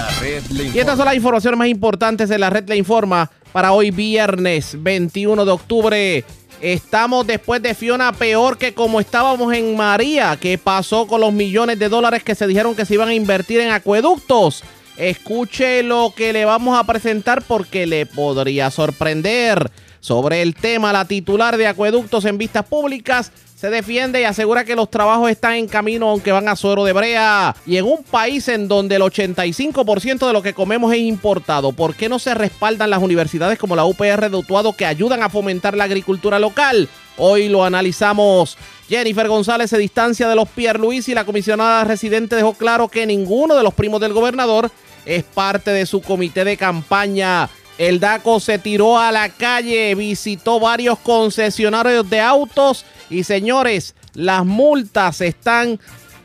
Las noticias. La red le Y estas son las informaciones más importantes de la red Le Informa para hoy viernes 21 de octubre. Estamos después de Fiona peor que como estábamos en María. ¿Qué pasó con los millones de dólares que se dijeron que se iban a invertir en acueductos? Escuche lo que le vamos a presentar porque le podría sorprender. Sobre el tema, la titular de acueductos en vistas públicas se defiende y asegura que los trabajos están en camino aunque van a suero de brea. Y en un país en donde el 85% de lo que comemos es importado, ¿por qué no se respaldan las universidades como la UPR de Utuado que ayudan a fomentar la agricultura local? Hoy lo analizamos. Jennifer González se distancia de los Luis y la comisionada residente dejó claro que ninguno de los primos del gobernador es parte de su comité de campaña. El DACO se tiró a la calle, visitó varios concesionarios de autos y señores, las multas están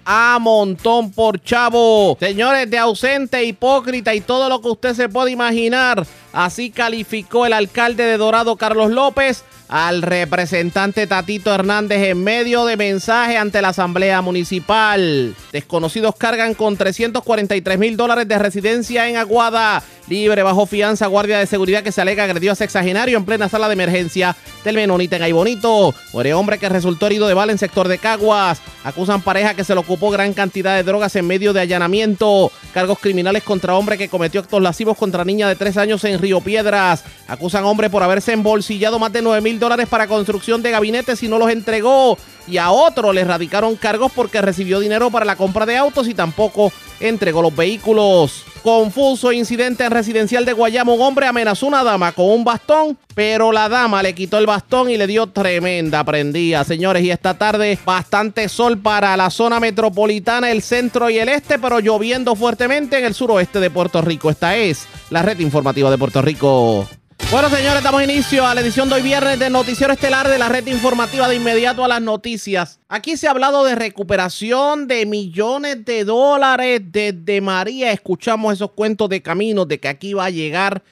a montón por chavo. Señores, de ausente, hipócrita y todo lo que usted se puede imaginar. Así calificó el alcalde de Dorado, Carlos López, al representante Tatito Hernández en medio de mensaje ante la Asamblea Municipal. Desconocidos cargan con 343 mil dólares de residencia en Aguada. Libre bajo fianza, guardia de seguridad que se alega agredió a sexagenario en plena sala de emergencia del Menonita en Aybonito. Muere hombre que resultó herido de bala en sector de Caguas. Acusan pareja que se le ocupó gran cantidad de drogas en medio de allanamiento. Cargos criminales contra hombre que cometió actos lascivos contra niña de 3 años en Río Piedras. Acusan hombre por haberse embolsillado más de 9 mil dólares para construcción de gabinetes y no los entregó. Y a otro le radicaron cargos porque recibió dinero para la compra de autos y tampoco entregó los vehículos. Confuso incidente en residencial de Guayamo. Un hombre amenazó a una dama con un bastón, pero la dama le quitó el bastón y le dio tremenda prendida. Señores, y esta tarde bastante sol para la zona metropolitana, el centro y el este, pero lloviendo fuertemente en el suroeste de Puerto Rico. Esta es la red informativa de Puerto Rico. Bueno, señores, damos inicio a la edición de hoy viernes del Noticiero Estelar de la red informativa de inmediato a las noticias. Aquí se ha hablado de recuperación de millones de dólares desde María. Escuchamos esos cuentos de camino de que aquí va a llegar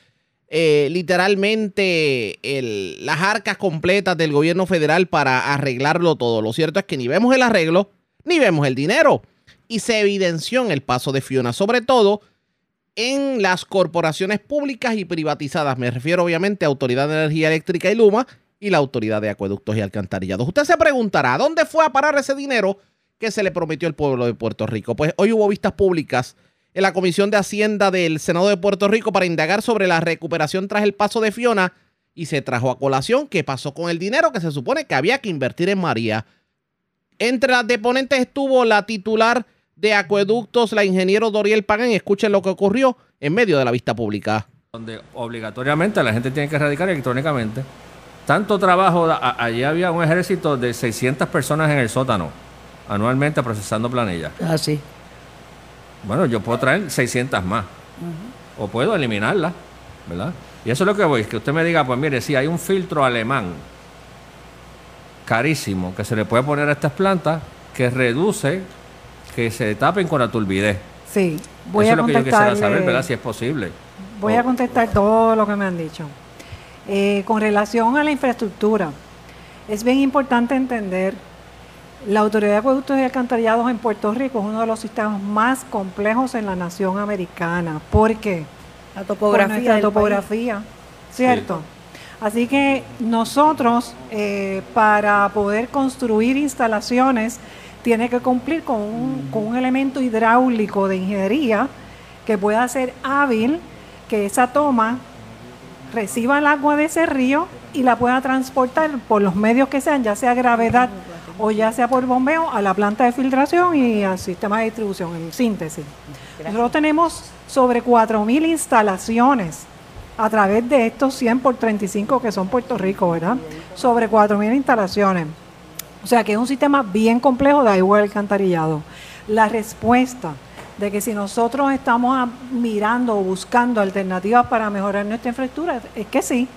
eh, literalmente las arcas completas del gobierno federal para arreglarlo todo. Lo cierto es que ni vemos el arreglo, ni vemos el dinero. Y se evidenció en el paso de Fiona, sobre todo en las corporaciones públicas y privatizadas. Me refiero obviamente a Autoridad de Energía Eléctrica y Luma y la Autoridad de Acueductos y Alcantarillados. Usted se preguntará, ¿dónde fue a parar ese dinero que se le prometió al pueblo de Puerto Rico? Pues hoy hubo vistas públicas en la Comisión de Hacienda del Senado de Puerto Rico para indagar sobre la recuperación tras el paso de Fiona y se trajo a colación qué pasó con el dinero que se supone que había que invertir en María. Entre las deponentes estuvo la titular de Acueductos, la ingeniero Doriel Pagan. Escuchen lo que ocurrió en medio de la vista pública. donde obligatoriamente la gente tiene que radicar electrónicamente. Tanto trabajo, a- allí había un ejército de 600 personas en el sótano, anualmente procesando planillas. Así. Bueno, yo puedo traer 600 más, o puedo eliminarlas, ¿verdad? Y eso es lo que voy, es que usted me diga, pues mire, si hay un filtro alemán carísimo que se le puede poner a estas plantas que reduce que se tapen con la turbidez. Sí. Voy eso a es lo que yo quisiera saber, ¿verdad? Si es posible. Voy a contestar todo lo que me han dicho. Eh, con relación a la infraestructura, es bien importante entender, la Autoridad de Acueductos y Alcantarillados en Puerto Rico es uno de los sistemas más complejos en la nación americana. ¿Por qué? La Por topografía. nuestra del topografía, ¿cierto? Así que nosotros, eh, para poder construir instalaciones, tiene que cumplir con un, con un elemento hidráulico de ingeniería que pueda ser hábil, que esa toma reciba el agua de ese río y la pueda transportar por los medios que sean, ya sea gravedad o ya sea por bombeo, a la planta de filtración y al sistema de distribución, en síntesis. Nosotros tenemos sobre 4.000 instalaciones a través de estos 100 por 35 que son Puerto Rico, ¿verdad? Sobre 4.000 instalaciones. O sea que es un sistema bien complejo de agua alcantarillado. La respuesta de que si nosotros estamos mirando o buscando alternativas para mejorar nuestra infraestructura, es que sí.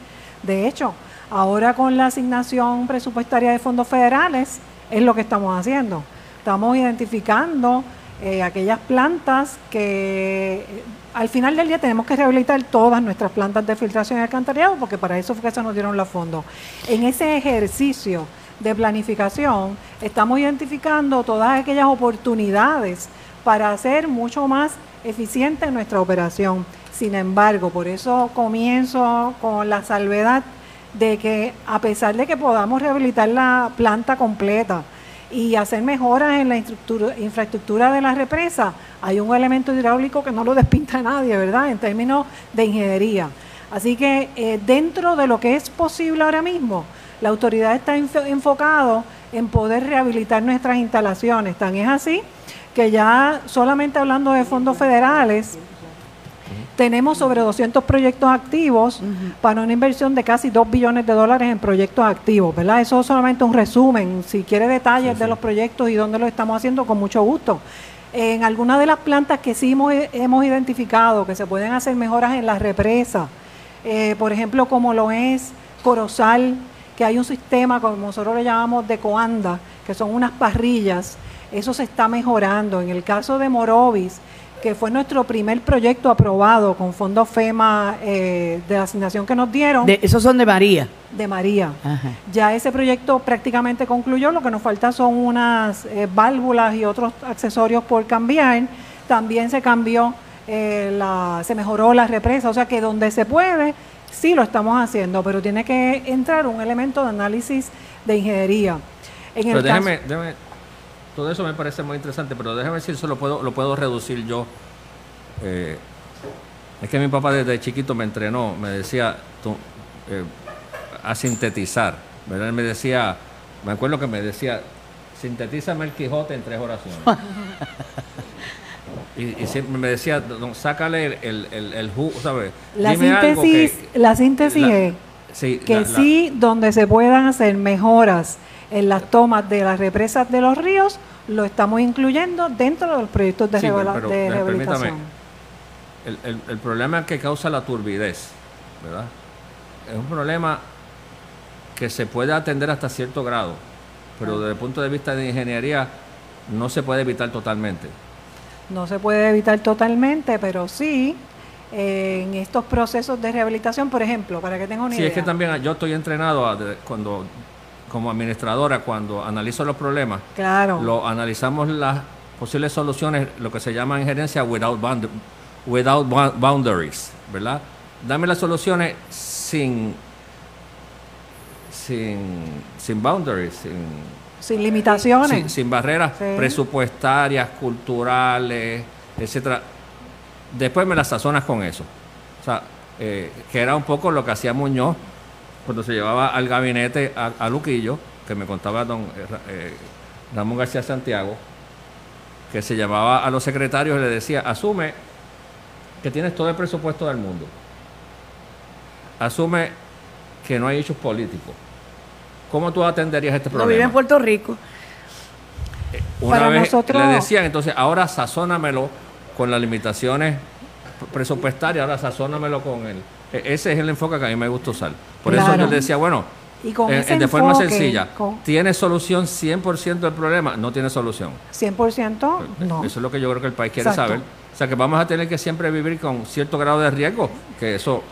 De hecho, ahora con la asignación presupuestaria de fondos federales, es lo que estamos haciendo. Estamos identificando eh, aquellas plantas que eh, al final del día tenemos que rehabilitar todas nuestras plantas de filtración y alcantarillado porque para eso fue que se nos dieron los fondos. En ese ejercicio de planificación estamos identificando todas aquellas oportunidades para hacer mucho más eficiente nuestra operación. Sin embargo, por eso comienzo con la salvedad de que a pesar de que podamos rehabilitar la planta completa y hacer mejoras en la infraestructura, de la represa, hay un elemento hidráulico que no lo despinta nadie, ¿verdad? En términos de ingeniería. Así que eh, dentro de lo que es posible ahora mismo, la autoridad está enfo- enfocado en poder rehabilitar nuestras instalaciones. Tan es así que ya solamente hablando de fondos federales, tenemos sobre 200 proyectos activos para una inversión de casi 2 billones de dólares en proyectos activos, ¿verdad? Eso es solamente un resumen. Si quiere detalles de los proyectos y dónde lo estamos haciendo, con mucho gusto. En algunas de las plantas que sí hemos, hemos identificado que se pueden hacer mejoras en las represas, eh, por ejemplo, como lo es Corozal, que hay un sistema, como nosotros le llamamos de coanda, que son unas parrillas, eso se está mejorando. En el caso de Morovis, que fue nuestro primer proyecto aprobado con fondos FEMA eh, de la asignación que nos dieron, De- esos son de María. de María. Ajá. Ya ese proyecto prácticamente concluyó, lo que nos falta son unas eh, válvulas y otros accesorios por cambiar. También se cambió, eh, la, se mejoró la represa, o sea que donde se puede, sí lo estamos haciendo, pero tiene que entrar un elemento de análisis de ingeniería. En Pero el déjeme, caso- déjeme- todo eso me parece muy interesante, pero déjeme si eso lo puedo, lo puedo reducir yo. Eh, es que mi papá desde chiquito me entrenó, me decía tú, eh, a sintetizar. ¿verdad? Él me decía, me acuerdo que me decía, sintetízame el Quijote en tres oraciones. y, y siempre me decía, "Don, sácale el, el, el, el ju- ¿sabes? la Dime algo síntesis, que- la síntesis la- es sí, que la- la- sí, donde se puedan hacer mejoras en las tomas de las represas de los ríos, lo estamos incluyendo dentro de los proyectos de, Sí, pero, de eh, rehabilitación. El, el- el problema que causa la turbidez, ¿verdad? Es un problema que se puede atender hasta cierto grado, pero desde el punto de vista de ingeniería no se puede evitar totalmente. No se puede evitar totalmente, pero sí eh, en estos procesos de rehabilitación, por ejemplo, para que tenga una Sí, idea. es que también yo estoy entrenado a de- cuando, como administradora, cuando analizo los problemas, Claro. lo analizamos las posibles soluciones, lo que se llama en gerencia without, bound- without bou- boundaries, ¿verdad? Dame las soluciones sin sin, sin boundaries, sin, sin limitaciones. sin, sin barreras Sí. presupuestarias, culturales, etcétera. Después me las sazonas con eso. O sea, eh, que era un poco lo que hacía Muñoz cuando se llevaba al gabinete a, a Luquillo, que me contaba don eh, eh, Ramón García Santiago, que se llamaba a los secretarios y le decía, asume que tienes todo el presupuesto del mundo. Asume que no hay hechos políticos. ¿Cómo tú atenderías este No problema? vive en Puerto Rico. Una Para vez nosotros- le decían, entonces, ahora sazónamelo con las limitaciones presupuestarias, ahora sazónamelo con él. E- Ese es el enfoque que a mí me gusta usar. Por eso yo le decía, bueno, Y con eh, ese eh, de forma enfoque, sencilla, con- ¿tiene solución 100% del problema? No tiene solución. 100% no. Eso es lo que yo creo que el país quiere Exacto. saber. O sea, que vamos a tener que siempre vivir con cierto grado de riesgo, que eso,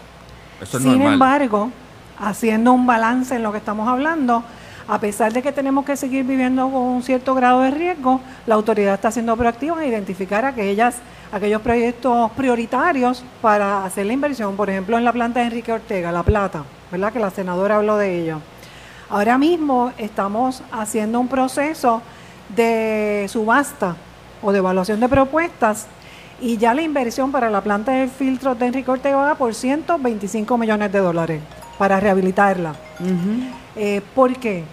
eso es Sin normal. embargo, haciendo un balance en lo que estamos hablando, a pesar de que tenemos que seguir viviendo con un cierto grado de riesgo, la autoridad está siendo proactiva en identificar aquellos proyectos prioritarios para hacer la inversión. Por ejemplo, en la planta de Enrique Ortega, La Plata, ¿verdad? Que la senadora habló de ello. Ahora mismo estamos haciendo un proceso de subasta o de evaluación de propuestas y ya la inversión para la planta de filtros de Enrique Ortega va por 125 millones de dólares para rehabilitarla. Eh, ¿Por qué?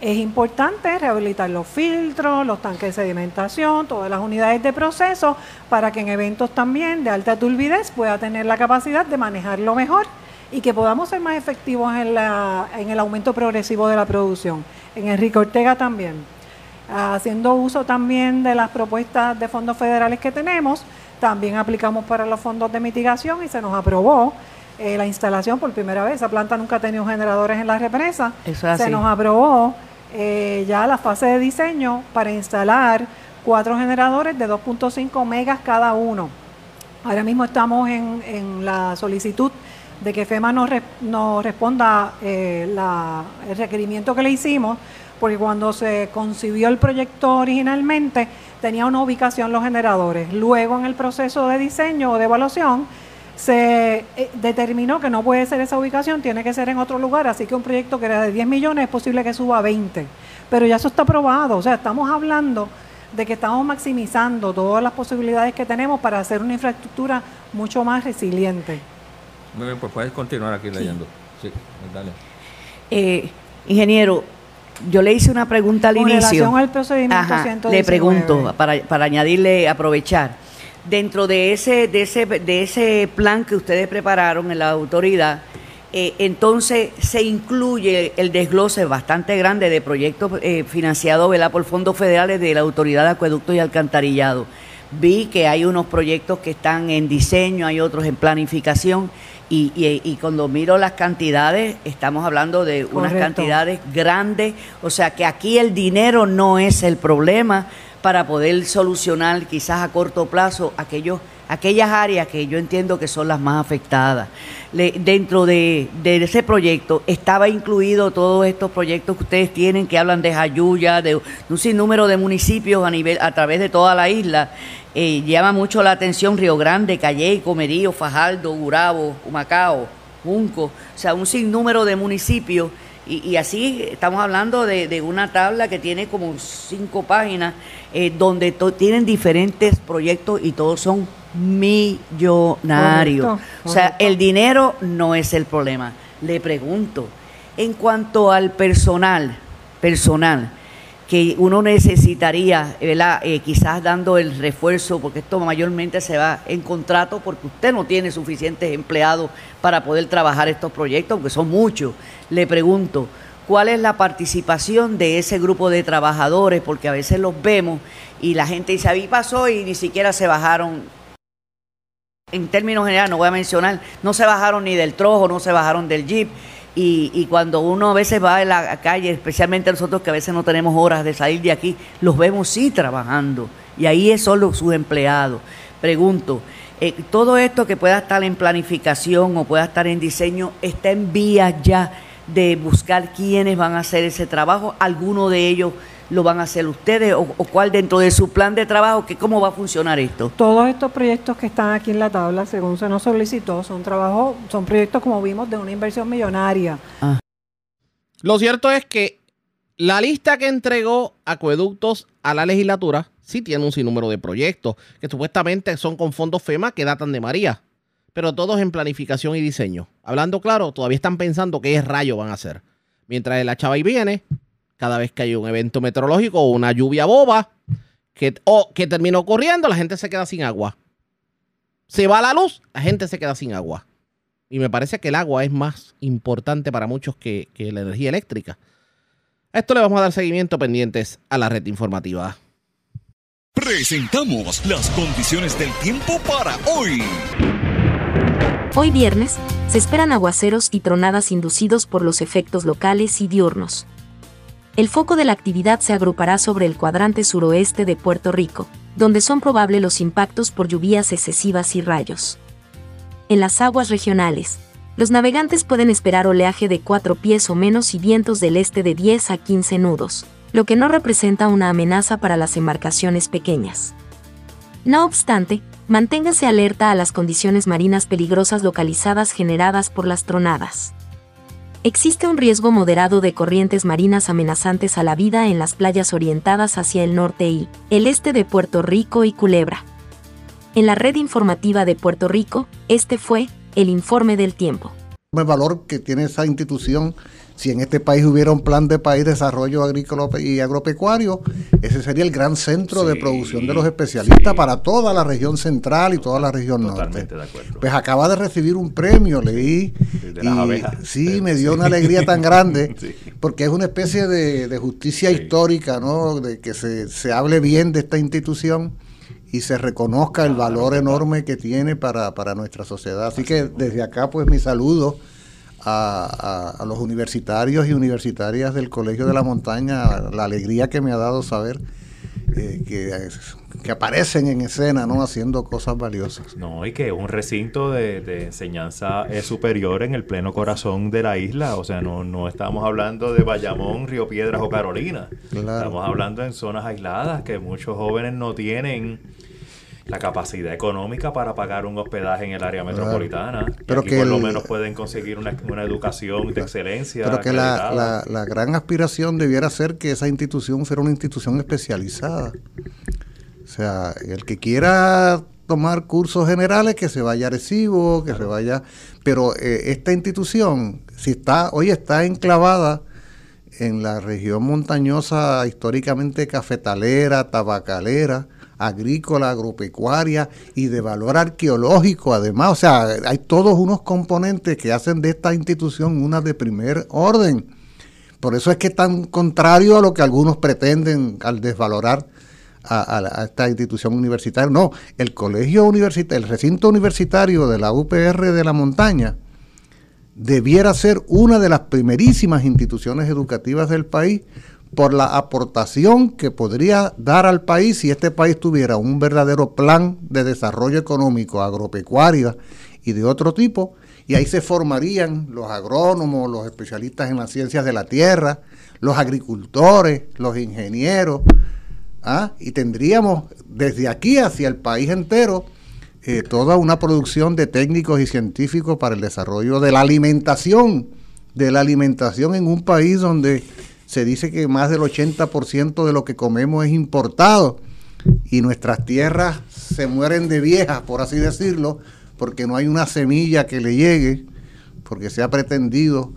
Es importante rehabilitar los filtros, los tanques de sedimentación, todas las unidades de proceso, para que en eventos también de alta turbidez pueda tener la capacidad de manejarlo mejor y que podamos ser más efectivos en, la- en el aumento progresivo de la producción. En Enrique Ortega también. Haciendo uso también de las propuestas de fondos federales que tenemos, también aplicamos para los fondos de mitigación y se nos aprobó eh, la instalación por primera vez. Esa planta nunca ha tenido generadores en la represa. Eso es se nos aprobó eh, ya la fase de diseño para instalar cuatro generadores de 2.5 megas cada uno. Ahora mismo estamos en, en la solicitud de que FEMA nos, re- nos responda eh, la- el requerimiento que le hicimos, porque cuando se concibió el proyecto originalmente tenía una ubicación los generadores. Luego en el proceso de diseño o de evaluación se eh, determinó que no puede ser esa ubicación, tiene que ser en otro lugar, así que un proyecto que era de 10 millones es posible que suba a 20. Pero ya eso está aprobado, o sea, estamos hablando de que estamos maximizando todas las posibilidades que tenemos para hacer una infraestructura mucho más resiliente. Muy bien, pues puedes continuar aquí leyendo. Sí, dale. Eh, ingeniero, yo le hice una pregunta al Con inicio. relación al procedimiento Ajá, 119. le pregunto, para, para añadirle, aprovechar. Dentro de ese, de, ese, de ese plan que ustedes prepararon en la autoridad, eh, entonces se incluye el desglose bastante grande de proyectos eh, financiados por fondos federales de la Autoridad de Acueductos y Alcantarillado. Vi que hay unos proyectos que están en diseño, hay otros en planificación, y, y- y cuando miro las cantidades, estamos hablando de unas Correcto. cantidades grandes, o sea que aquí el dinero no es el problema para poder solucionar quizás a corto plazo aquellos, aquellas áreas que yo entiendo que son las más afectadas. Dentro de, de ese proyecto estaba incluido todos estos proyectos que ustedes tienen que hablan de Jayuya, de, un sinnúmero de municipios a nivel a través de toda la isla. Eh, llama mucho la atención Río Grande, Calley, Comerío, Fajardo, Gurabo, Humacao, Junco, o sea, un sinnúmero de municipios. Y, y así estamos hablando de, de una tabla que tiene como cinco páginas, eh, donde tienen diferentes proyectos y todos son millonarios. Correcto, O sea, el dinero no es el problema. Le pregunto, en cuanto al personal, personal, que uno necesitaría, ¿verdad? Eh, quizás dando el refuerzo, porque esto mayormente se va en contrato, porque usted no tiene suficientes empleados para poder trabajar estos proyectos, aunque son muchos. Le pregunto, ¿cuál es la participación de ese grupo de trabajadores? Porque a veces los vemos y la gente dice, a mí pasó y ni siquiera se bajaron en términos generales, no voy a mencionar, no se bajaron ni del trojo, no se bajaron del jeep. Y, cuando uno a veces va a la calle, especialmente nosotros que a veces no tenemos horas de salir de aquí, los vemos sí trabajando. Y ahí son los, sus empleados. Pregunto, eh, todo esto que pueda estar en planificación o pueda estar en diseño, ¿está en vías ya de buscar quiénes van a hacer ese trabajo? ¿Alguno de ellos lo van a hacer ustedes? ¿O, o cuál dentro de su plan de trabajo? Que, ¿Cómo va a funcionar esto? Todos estos proyectos que están aquí en la tabla, según se nos solicitó, son trabajos, son proyectos como vimos de una inversión millonaria. Lo cierto es que la lista que entregó Acueductos a la legislatura sí tiene un sinnúmero de proyectos que supuestamente son con fondos FEMA que datan de María, pero todos en planificación y diseño. Hablando claro, todavía están pensando qué rayo van a hacer. Mientras la chava y viene, cada vez que hay un evento meteorológico o una lluvia boba que, o que termina ocurriendo, la gente se queda sin agua. Se va la luz, la gente se queda sin agua. Y me parece que el agua es más importante para muchos que, que la energía eléctrica. A esto le vamos a dar seguimiento pendientes a la red informativa. Presentamos las condiciones del tiempo para hoy. Hoy viernes, se esperan aguaceros y tronadas inducidos por los efectos locales y diurnos. El foco de la actividad se agrupará sobre el cuadrante suroeste de Puerto Rico, donde son probables los impactos por lluvias excesivas y rayos. En las aguas regionales, los navegantes pueden esperar oleaje de 4 pies o menos y vientos del este de 10 a 15 nudos, lo que no representa una amenaza para las embarcaciones pequeñas. No obstante, manténgase alerta a las condiciones marinas peligrosas localizadas generadas por las tronadas. Existe un riesgo moderado de corrientes marinas amenazantes a la vida en las playas orientadas hacia el norte y el este de Puerto Rico y Culebra. En la red informativa de Puerto Rico, este fue el informe del tiempo. Enorme valor que tiene esa institución. Si en este país hubiera un plan de país de desarrollo agrícola y agropecuario, ese sería el gran centro de producción de los especialistas sí. para toda la región central y toda la región Totalmente norte. de acuerdo. Pues acaba de recibir un premio, leí. De las y abejas. Sí, me dio una alegría tan grande, Sí. porque es una especie de, de justicia histórica, ¿no? De que se, se hable bien de esta institución y se reconozca el valor enorme que tiene para, para nuestra sociedad. Así que desde acá, pues mi saludo a, a- a los universitarios y universitarias del Colegio de la Montaña, la alegría que me ha dado saber eh, que, que aparecen en escena, ¿no? Haciendo cosas valiosas. No, y que es un recinto de, de enseñanza eh, superior en el pleno corazón de la isla. O sea, no, no estamos hablando de Bayamón, Río Piedras o Carolina. Claro. Estamos hablando en zonas aisladas que muchos jóvenes no tienen la capacidad económica para pagar un hospedaje en el área Claro. metropolitana. Y Pero aquí que por lo el- menos pueden conseguir una, una educación de excelencia. Pero que la, la- la gran aspiración debiera ser que esa institución fuera una institución especializada. O sea, el que quiera tomar cursos generales, que se vaya a Arecibo, que se vaya... Pero eh, esta institución, si está, hoy está enclavada en la región montañosa históricamente cafetalera, tabacalera, agrícola, agropecuaria y de valor arqueológico además. O sea, hay todos unos componentes que hacen de esta institución una de primer orden. Por eso es que es tan contrario a lo que algunos pretenden al desvalorar a, esta institución universitaria. No, el colegio universitario, el recinto universitario de la UPR de la montaña debiera ser una de las primerísimas instituciones educativas del país por la aportación que podría dar al país si este país tuviera un verdadero plan de desarrollo económico, agropecuario y de otro tipo, y ahí se formarían los agrónomos, los especialistas en las ciencias de la tierra, los agricultores, los ingenieros, ¿ah? y tendríamos desde aquí hacia el país entero eh, toda una producción de técnicos y científicos para el desarrollo de la alimentación, de la alimentación en un país donde se dice que más del 80% de lo que comemos es importado y nuestras tierras se mueren de viejas, por así decirlo, porque no hay una semilla que le llegue, porque se ha pretendido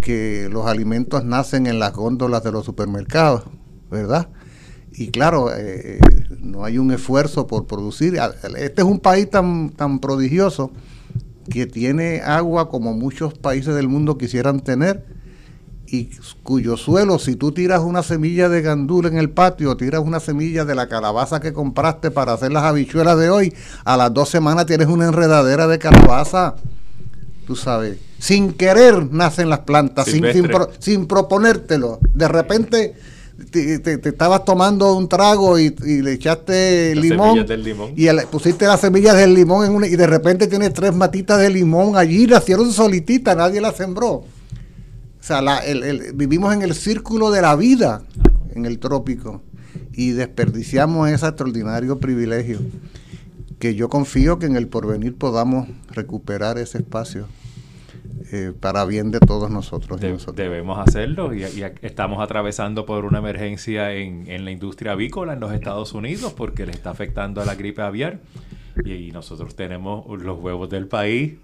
que los alimentos nacen en las góndolas de los supermercados, ¿verdad? Y claro, eh, no hay un esfuerzo por producir. Este es un país tan, tan prodigioso que tiene agua como muchos países del mundo quisieran tener y cuyo suelo, si tú tiras una semilla de gandul en el patio, tiras una semilla de la calabaza que compraste para hacer las habichuelas de hoy, a las dos semanas tienes una enredadera de calabaza, tú sabes. Sin querer nacen las plantas, sin, pro- sin proponértelo. De repente te, te- te estabas tomando un trago y, y le echaste Las limón, semillas del limón. y el- pusiste las semillas del limón en una, y de repente tienes tres matitas de limón allí, nacieron solititas, nadie las sembró. O sea, la- el- el- vivimos en el círculo de la vida en el trópico y desperdiciamos ese extraordinario privilegio que yo confío que en el porvenir podamos recuperar ese espacio eh, para bien de todos nosotros. y De- nosotros. debemos hacerlo y, y estamos atravesando por una emergencia en, en la industria avícola en los Estados Unidos porque le está afectando a la gripe aviar y, y nosotros tenemos los huevos del país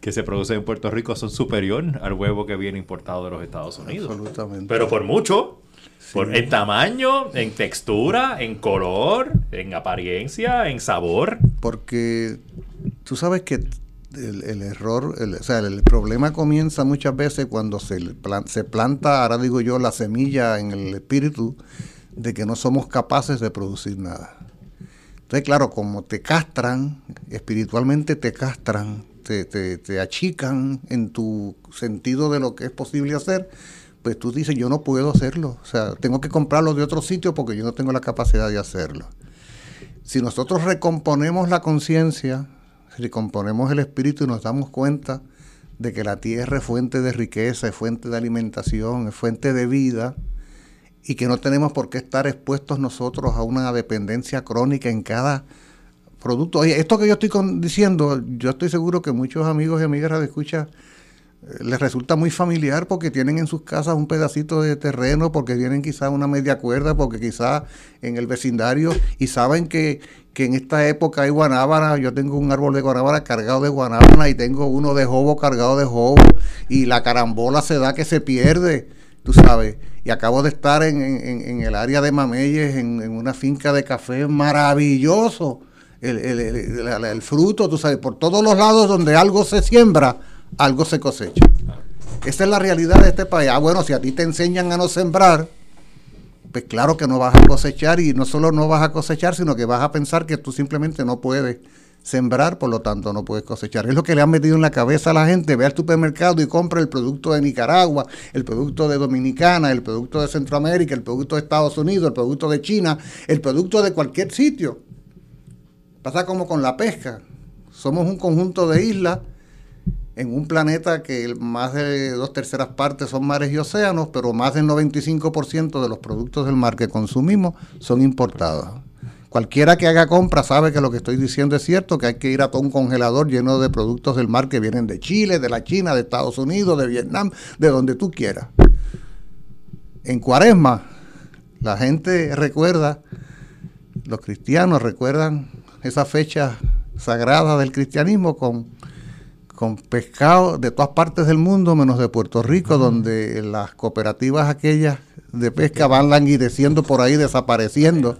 que se producen en Puerto Rico son superior al huevo que viene importado de los Estados Unidos. Absolutamente. Pero por mucho. Por, en tamaño, en textura, en color, en apariencia, en sabor. Porque tú sabes que el, error, el- o sea, el problema comienza muchas veces cuando se, se planta, ahora digo yo, la semilla en el espíritu de que no somos capaces de producir nada. Entonces, claro, como te castran, espiritualmente te castran, te, te- te achican en tu sentido de lo que es posible hacer, pues tú dices, yo no puedo hacerlo. O sea, tengo que comprarlo de otro sitio porque yo no tengo la capacidad de hacerlo. Si nosotros recomponemos la conciencia, recomponemos el espíritu y nos damos cuenta de que la tierra es fuente de riqueza, es fuente de alimentación, es fuente de vida, y que no tenemos por qué estar expuestos nosotros a una dependencia crónica en cada producto. Oye, esto que yo estoy diciendo, yo estoy seguro que muchos amigos y amigas de escucha les resulta muy familiar porque tienen en sus casas un pedacito de terreno, porque tienen quizás una media cuerda, porque quizás en el vecindario y saben que, que en esta época hay guanábana, yo tengo un árbol de guanábana cargado de guanábana y tengo uno de jobo cargado de jobo y la carambola se da que se pierde, tú sabes. Y acabo de estar en, en- en el área de Mameyes, en, una finca de café maravilloso. El- el- el- el fruto, tú sabes, por todos los lados donde algo se siembra, algo se cosecha. Esa es la realidad de este país. Ah, bueno, si a ti te enseñan a no sembrar, pues claro que no vas a cosechar y no solo no vas a cosechar, sino que vas a pensar que tú simplemente no puedes sembrar, por lo tanto no puedes cosechar. Es lo que le han metido en la cabeza a la gente. Ve al supermercado y compra el producto de Nicaragua, el producto de Dominicana, el producto de Centroamérica, el producto de Estados Unidos, el producto de China, el producto de cualquier sitio. Pasa como con la pesca. Somos un conjunto de islas en un planeta que más de dos terceras partes son mares y océanos, pero más del 95% de los productos del mar que consumimos son importados. Cualquiera que haga compra sabe que lo que estoy diciendo es cierto, que hay que ir a todo un congelador lleno de productos del mar que vienen de Chile, de la China, de Estados Unidos, de Vietnam, de donde tú quieras. En Cuaresma, la gente recuerda, los cristianos recuerdan esa fecha sagrada del cristianismo con con pescado de todas partes del mundo, menos de Puerto Rico, donde las cooperativas aquellas de pesca van languideciendo por ahí, desapareciendo,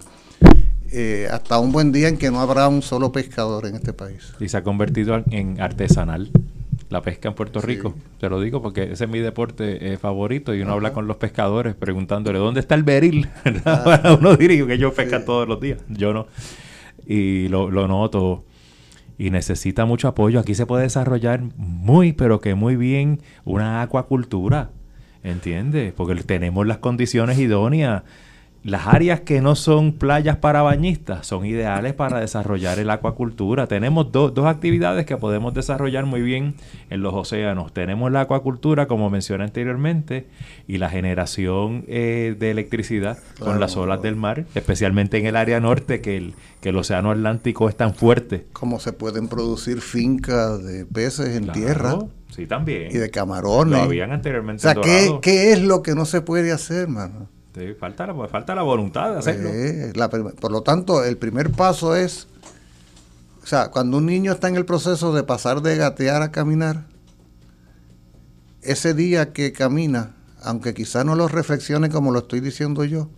eh, hasta un buen día en que no habrá un solo pescador en este país. Y se ha convertido en artesanal la pesca en Puerto Rico. Te lo digo porque ese es mi deporte eh, favorito y uno habla con los pescadores preguntándole dónde está el beril. uno diría que ellos pescan todos los días. Yo no. Y lo, lo noto. Y necesita mucho apoyo. Aquí se puede desarrollar muy, pero que muy bien una acuacultura. ¿Entiendes? Porque tenemos las condiciones idóneas. Las áreas que no son playas para bañistas son ideales para desarrollar el acuacultura. Tenemos do- dos actividades que podemos desarrollar muy bien en los océanos. Tenemos la acuacultura, como mencioné anteriormente, y la generación eh, de electricidad con Claro. las olas del mar, especialmente en el área norte, que el, que el océano Atlántico es tan fuerte. Como se pueden producir fincas de peces en Claro, tierra Sí, también. y de camarones. Lo habían anteriormente o sea, ¿qué, qué es lo que no se puede hacer, mano? Sí, falta, la, falta la voluntad de hacerlo. Eh, por lo tanto, el primer paso es, o sea, cuando un niño está en el proceso de pasar de gatear a caminar, ese día que camina, aunque quizá no lo reflexione como lo estoy diciendo yo,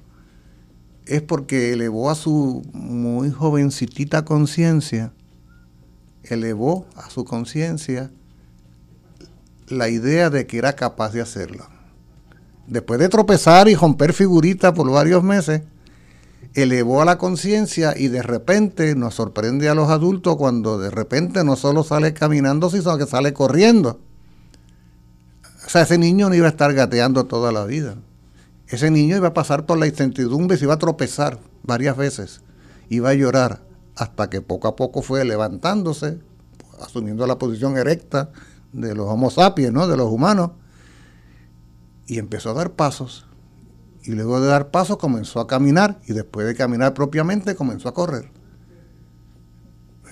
es porque elevó a su muy jovencitita conciencia, elevó a su conciencia la idea de que era capaz de hacerlo después de tropezar y romper figuritas por varios meses, elevó a la conciencia y de repente nos sorprende a los adultos cuando de repente no solo sale caminando, sino que sale corriendo. O sea, ese niño no iba a estar gateando toda la vida. Ese niño iba a pasar por la incertidumbre, se iba a tropezar varias veces, iba a llorar, hasta que poco a poco fue levantándose, asumiendo la posición erecta de los homo sapiens, ¿no? de los humanos, y empezó a dar pasos. Y luego de dar pasos comenzó a caminar y después de caminar propiamente comenzó a correr.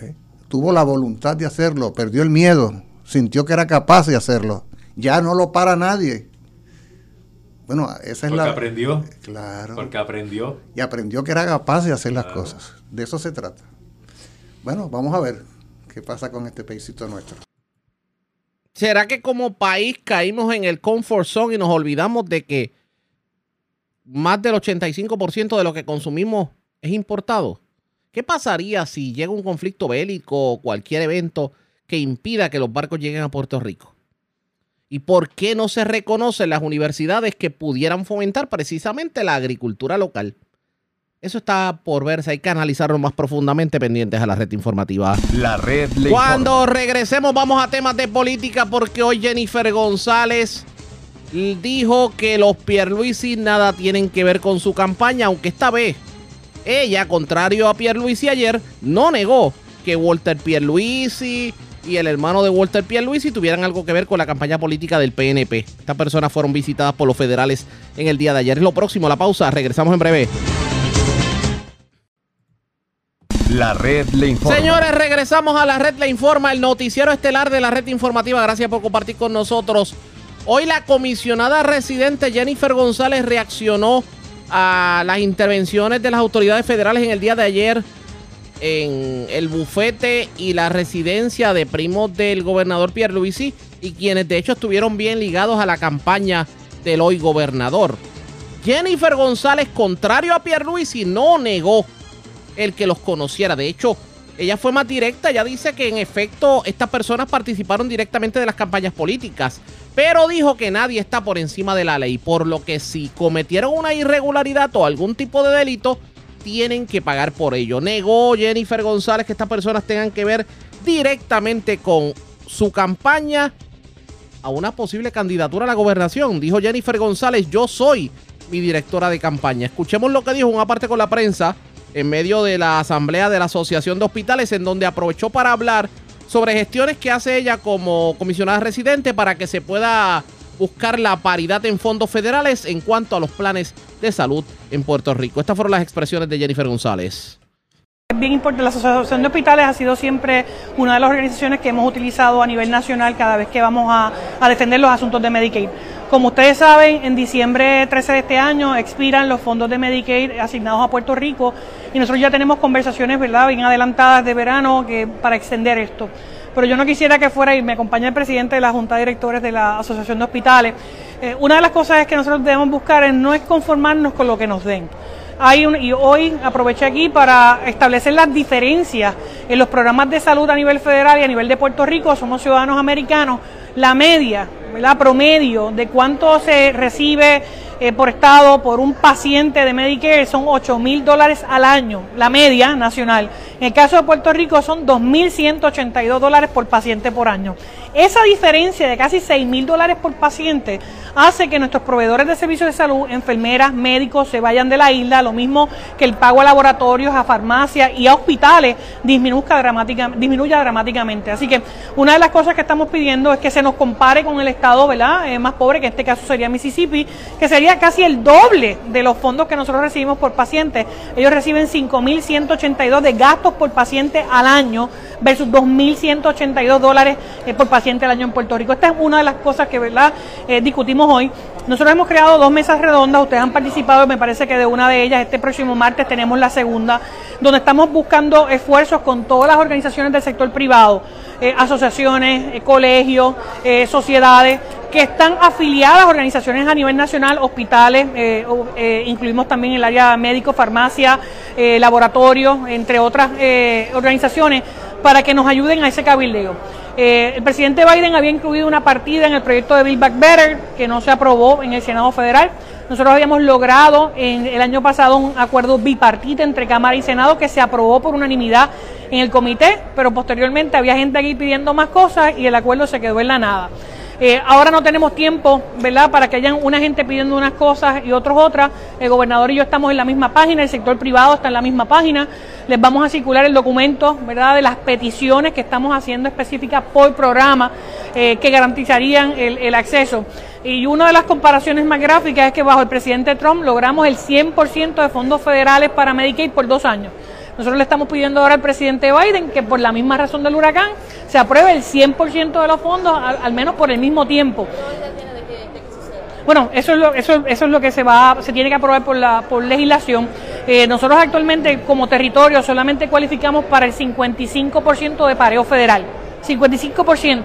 ¿Eh? Tuvo la voluntad de hacerlo, perdió el miedo, sintió que era capaz de hacerlo. Ya no lo para nadie. Bueno, esa es Porque la... aprendió. Claro. Porque aprendió. Y aprendió que era capaz de hacer las cosas. De eso se trata. Bueno, vamos a ver qué pasa con este paísito nuestro. ¿Será que como país caímos en el comfort zone y nos olvidamos de que más del 85% de lo que consumimos es importado? ¿Qué pasaría si llega un conflicto bélico o cualquier evento que impida que los barcos lleguen a Puerto Rico? ¿Y por qué no se reconocen las universidades que pudieran fomentar precisamente la agricultura local? Eso está por verse, hay que analizarlo más profundamente pendientes a la red informativa. La red le Cuando informa. regresemos vamos a temas de política porque hoy Jennifer González dijo que los Pierluisi nada tienen que ver con su campaña, aunque esta vez ella, contrario a Pierluisi ayer, no negó que Walter Pierluisi y el hermano de Walter Pierluisi tuvieran algo que ver con la campaña política del PNP. Estas personas fueron visitadas por los federales en el día de ayer. Es lo próximo, la pausa. Regresamos en breve. La red le informa. Señores, regresamos a la red Le Informa, el noticiero estelar de la red informativa. Gracias por compartir con nosotros. Hoy la comisionada residente Jennifer González reaccionó a las intervenciones de las autoridades federales en el día de ayer en el bufete y la residencia de primos del gobernador Pierre Luisi y quienes de hecho estuvieron bien ligados a la campaña del hoy gobernador. Jennifer González, contrario a Pierre Luisi, no negó el que los conociera. De hecho, ella fue más directa, ella dice que en efecto estas personas participaron directamente de las campañas políticas, pero dijo que nadie está por encima de la ley, por lo que si cometieron una irregularidad o algún tipo de delito, tienen que pagar por ello. Negó Jennifer González que estas personas tengan que ver directamente con su campaña a una posible candidatura a la gobernación. Dijo Jennifer González, yo soy mi directora de campaña. Escuchemos lo que dijo una parte con la prensa en medio de la asamblea de la Asociación de Hospitales, en donde aprovechó para hablar sobre gestiones que hace ella como comisionada residente para que se pueda buscar la paridad en fondos federales en cuanto a los planes de salud en Puerto Rico. Estas fueron las expresiones de Jennifer González. Es bien importante, la Asociación de Hospitales ha sido siempre una de las organizaciones que hemos utilizado a nivel nacional cada vez que vamos a, defender los asuntos de Medicaid. Como ustedes saben, en diciembre 13 de este año expiran los fondos de Medicaid asignados a Puerto Rico y nosotros ya tenemos conversaciones, ¿verdad?, bien adelantadas de verano que, para extender esto. Pero yo no quisiera que fuera, y me acompaña el presidente de la Junta de Directores de la Asociación de Hospitales, eh, una de las cosas que nosotros debemos buscar es no es conformarnos con lo que nos den. Hay un, y hoy aproveché aquí para establecer las diferencias en los programas de salud a nivel federal y a nivel de Puerto Rico. Somos ciudadanos americanos. La media, ¿verdad? promedio de cuánto se recibe eh, por estado por un paciente de Medicare son 8 mil dólares al año, la media nacional. En el caso de Puerto Rico son 2.182 dólares por paciente por año. Esa diferencia de casi 6 mil dólares por paciente hace que nuestros proveedores de servicios de salud, enfermeras, médicos, se vayan de la isla, lo mismo que el pago a laboratorios, a farmacias y a hospitales disminuya, dramática, disminuya dramáticamente. Así que una de las cosas que estamos pidiendo es que se nos compare con el estado ¿verdad? Eh, más pobre, que en este caso sería Mississippi, que sería casi el doble de los fondos que nosotros recibimos por paciente. Ellos reciben 5.182 de gastos por paciente al año versus 2.182 dólares eh, por paciente al año en Puerto Rico. Esta es una de las cosas que ¿verdad? Eh, discutimos hoy. Nosotros hemos creado dos mesas redondas, ustedes han participado, me parece que de una de ellas, este próximo martes tenemos la segunda, donde estamos buscando esfuerzos con todas las organizaciones del sector privado, eh, asociaciones, eh, colegios, eh, sociedades, que están afiliadas a organizaciones a nivel nacional, hospitales, incluimos también el área médico, farmacia, eh, laboratorio, entre otras organizaciones, para que nos ayuden a ese cabildeo. El presidente Biden había incluido una partida en el proyecto de Build Back Better que no se aprobó en el Senado Federal. Nosotros habíamos logrado en el año pasado un acuerdo bipartita entre Cámara y Senado que se aprobó por unanimidad en el comité, pero posteriormente había gente aquí pidiendo más cosas y el acuerdo se quedó en la nada. Eh, ahora no tenemos tiempo, ¿verdad?, para que hayan una gente pidiendo unas cosas y otros otras. El gobernador y yo estamos en la misma página, el sector privado está en la misma página. Les vamos a circular el documento, ¿verdad?, de las peticiones que estamos haciendo específicas por programa eh, que garantizarían el, el acceso. Y una de las comparaciones más gráficas es que bajo el presidente Trump logramos el 100% de fondos federales para Medicaid por dos años. Nosotros le estamos pidiendo ahora al presidente Biden que por la misma razón del huracán se apruebe el 100% de los fondos, al, menos por el mismo tiempo. Bueno, eso es lo, eso, eso es lo que se va, se tiene que aprobar por la por legislación. Eh, nosotros actualmente como territorio solamente cualificamos para el 55% de pareo federal, 55%,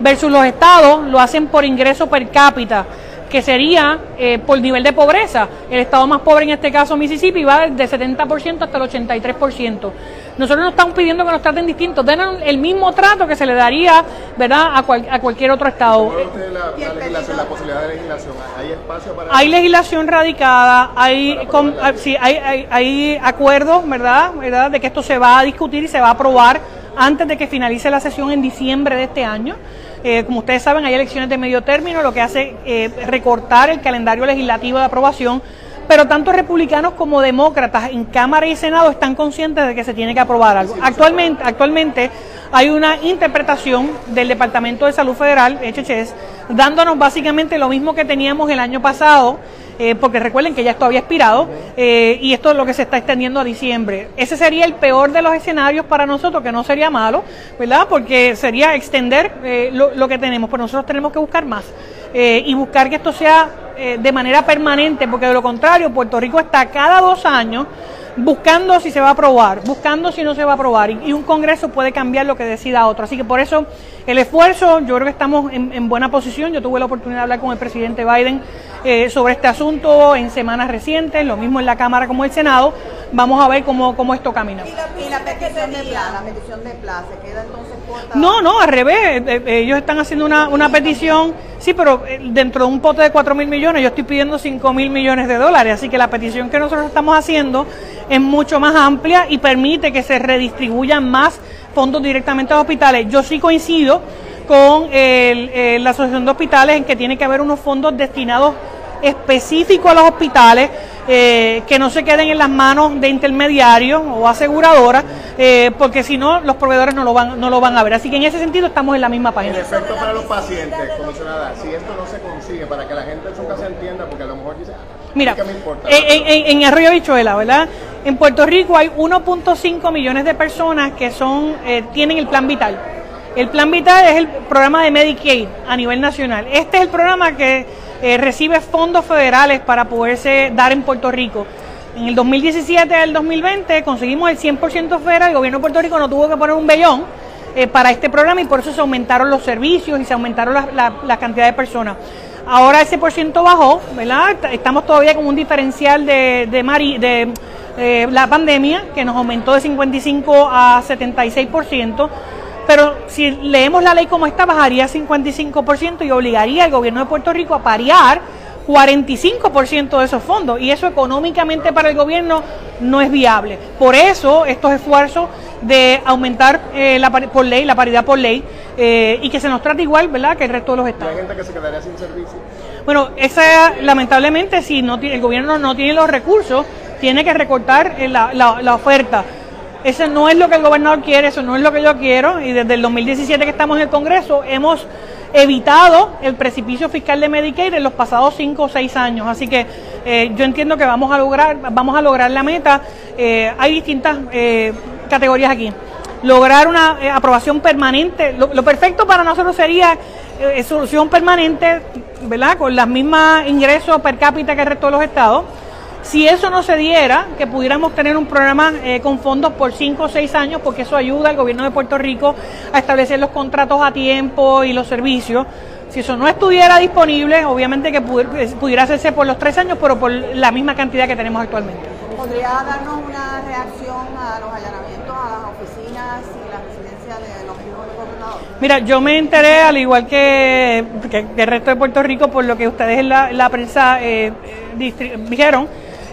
versus los estados lo hacen por ingreso per cápita que sería eh, por nivel de pobreza. El estado más pobre en este caso, Mississippi, va del 70% hasta el 83%. Nosotros no estamos pidiendo que nos traten distintos, den el mismo trato que se le daría ¿verdad? A, cual, a cualquier otro estado. La, la, legislación, la posibilidad de legislación? ¿Hay espacio para...? Hay legislación radicada, hay, con, sí, hay, hay, hay acuerdos, ¿verdad? ¿verdad? De que esto se va a discutir y se va a aprobar antes de que finalice la sesión en diciembre de este año. Eh, como ustedes saben, hay elecciones de medio término, lo que hace eh, recortar el calendario legislativo de aprobación, pero tanto republicanos como demócratas en Cámara y Senado están conscientes de que se tiene que aprobar algo. Actualmente, actualmente hay una interpretación del Departamento de Salud Federal, HHS, dándonos básicamente lo mismo que teníamos el año pasado, eh, porque recuerden que ya esto había expirado eh, y esto es lo que se está extendiendo a diciembre. Ese sería el peor de los escenarios para nosotros, que no sería malo, ¿verdad? Porque sería extender eh, lo, lo que tenemos, pero nosotros tenemos que buscar más eh, y buscar que esto sea de manera permanente, porque de lo contrario, Puerto Rico está cada dos años buscando si se va a aprobar, buscando si no se va a aprobar, y, y un Congreso puede cambiar lo que decida otro. Así que por eso el esfuerzo, yo creo que estamos en, en buena posición. Yo tuve la oportunidad de hablar con el presidente Biden eh, sobre este asunto en semanas recientes, lo mismo en la Cámara como en el Senado. Vamos a ver cómo, cómo esto camina. Y la, y la petición de plan, la petición de plan, ¿se queda entonces corta? No, no, al revés. eh, eh, ellos están haciendo una, una petición, sí, pero dentro de un pote de 4 mil millones, yo estoy pidiendo 5 mil millones de dólares. Así que la petición que nosotros estamos haciendo es mucho más amplia y permite que se redistribuyan más fondos directamente a los hospitales. Yo sí coincido con el- eh, la Asociación de Hospitales en que tiene que haber unos fondos destinados específicos a los hospitales eh, que no se queden en las manos de intermediarios o aseguradoras, eh, porque si no, los proveedores no lo, van, no lo van a ver. Así que en ese sentido estamos en la misma El página. efecto para los pacientes, comisionada, si esto no se consigue, para que la gente en su casa entienda, porque a lo mejor dice, ah, Mira, ¿qué me importa? en, en- en Arroyo Bichuela, ¿verdad? En Puerto Rico hay 1.5 millones de personas que son eh, tienen el plan vital. El plan vital es el programa de Medicaid a nivel nacional. Este es el programa que eh, recibe fondos federales para poderse dar en Puerto Rico. En el 2017 al 2020 conseguimos el 100% federal. El gobierno de Puerto Rico no tuvo que poner un vellón eh, para este programa y por eso se aumentaron los servicios y se aumentaron la, la- la cantidad de personas. Ahora ese por ciento bajó, ¿verdad? Est- Estamos todavía con un diferencial de, de, eh, la pandemia que nos aumentó de 55 a 76%, pero si leemos la ley como está, bajaría a 55% y obligaría al gobierno de Puerto Rico a parear 45% de esos fondos y eso económicamente para el gobierno no es viable. Por eso estos esfuerzos de aumentar eh, la por ley, la paridad por ley eh, y que se nos trate igual, ¿verdad?, que el resto de los estados. hay gente que se quedaría sin servicio. Bueno, esa lamentablemente si no el gobierno no tiene los recursos, tiene que recortar eh, la, la- la oferta. Eso no es lo que el gobernador quiere, eso no es lo que yo quiero y desde el 2017 que estamos en el Congreso hemos evitado el precipicio fiscal de Medicaid en los pasados cinco o seis años. Así que eh, yo entiendo que vamos a lograr, vamos a lograr la meta. Eh, hay distintas eh, categorías aquí. Lograr una eh, aprobación permanente. Lo, lo perfecto para nosotros sería eh, solución permanente, ¿verdad? Con las mismas ingresos per cápita que el resto de los estados. Si eso no se diera, que pudiéramos tener un programa eh, con fondos por 5 o 6 años, porque eso ayuda al gobierno de Puerto Rico a establecer los contratos a tiempo y los servicios. Si eso no estuviera disponible, obviamente que pudiera, pudiera hacerse por los 3 años, pero por la misma cantidad que tenemos actualmente. ¿Podría darnos una reacción a los allanamientos a las oficinas y las residencias de los hijos del gobernador? Mira, yo me enteré, al igual que, que- el resto de Puerto Rico, por lo que ustedes en la, en la prensa eh, eh, distri- dijeron,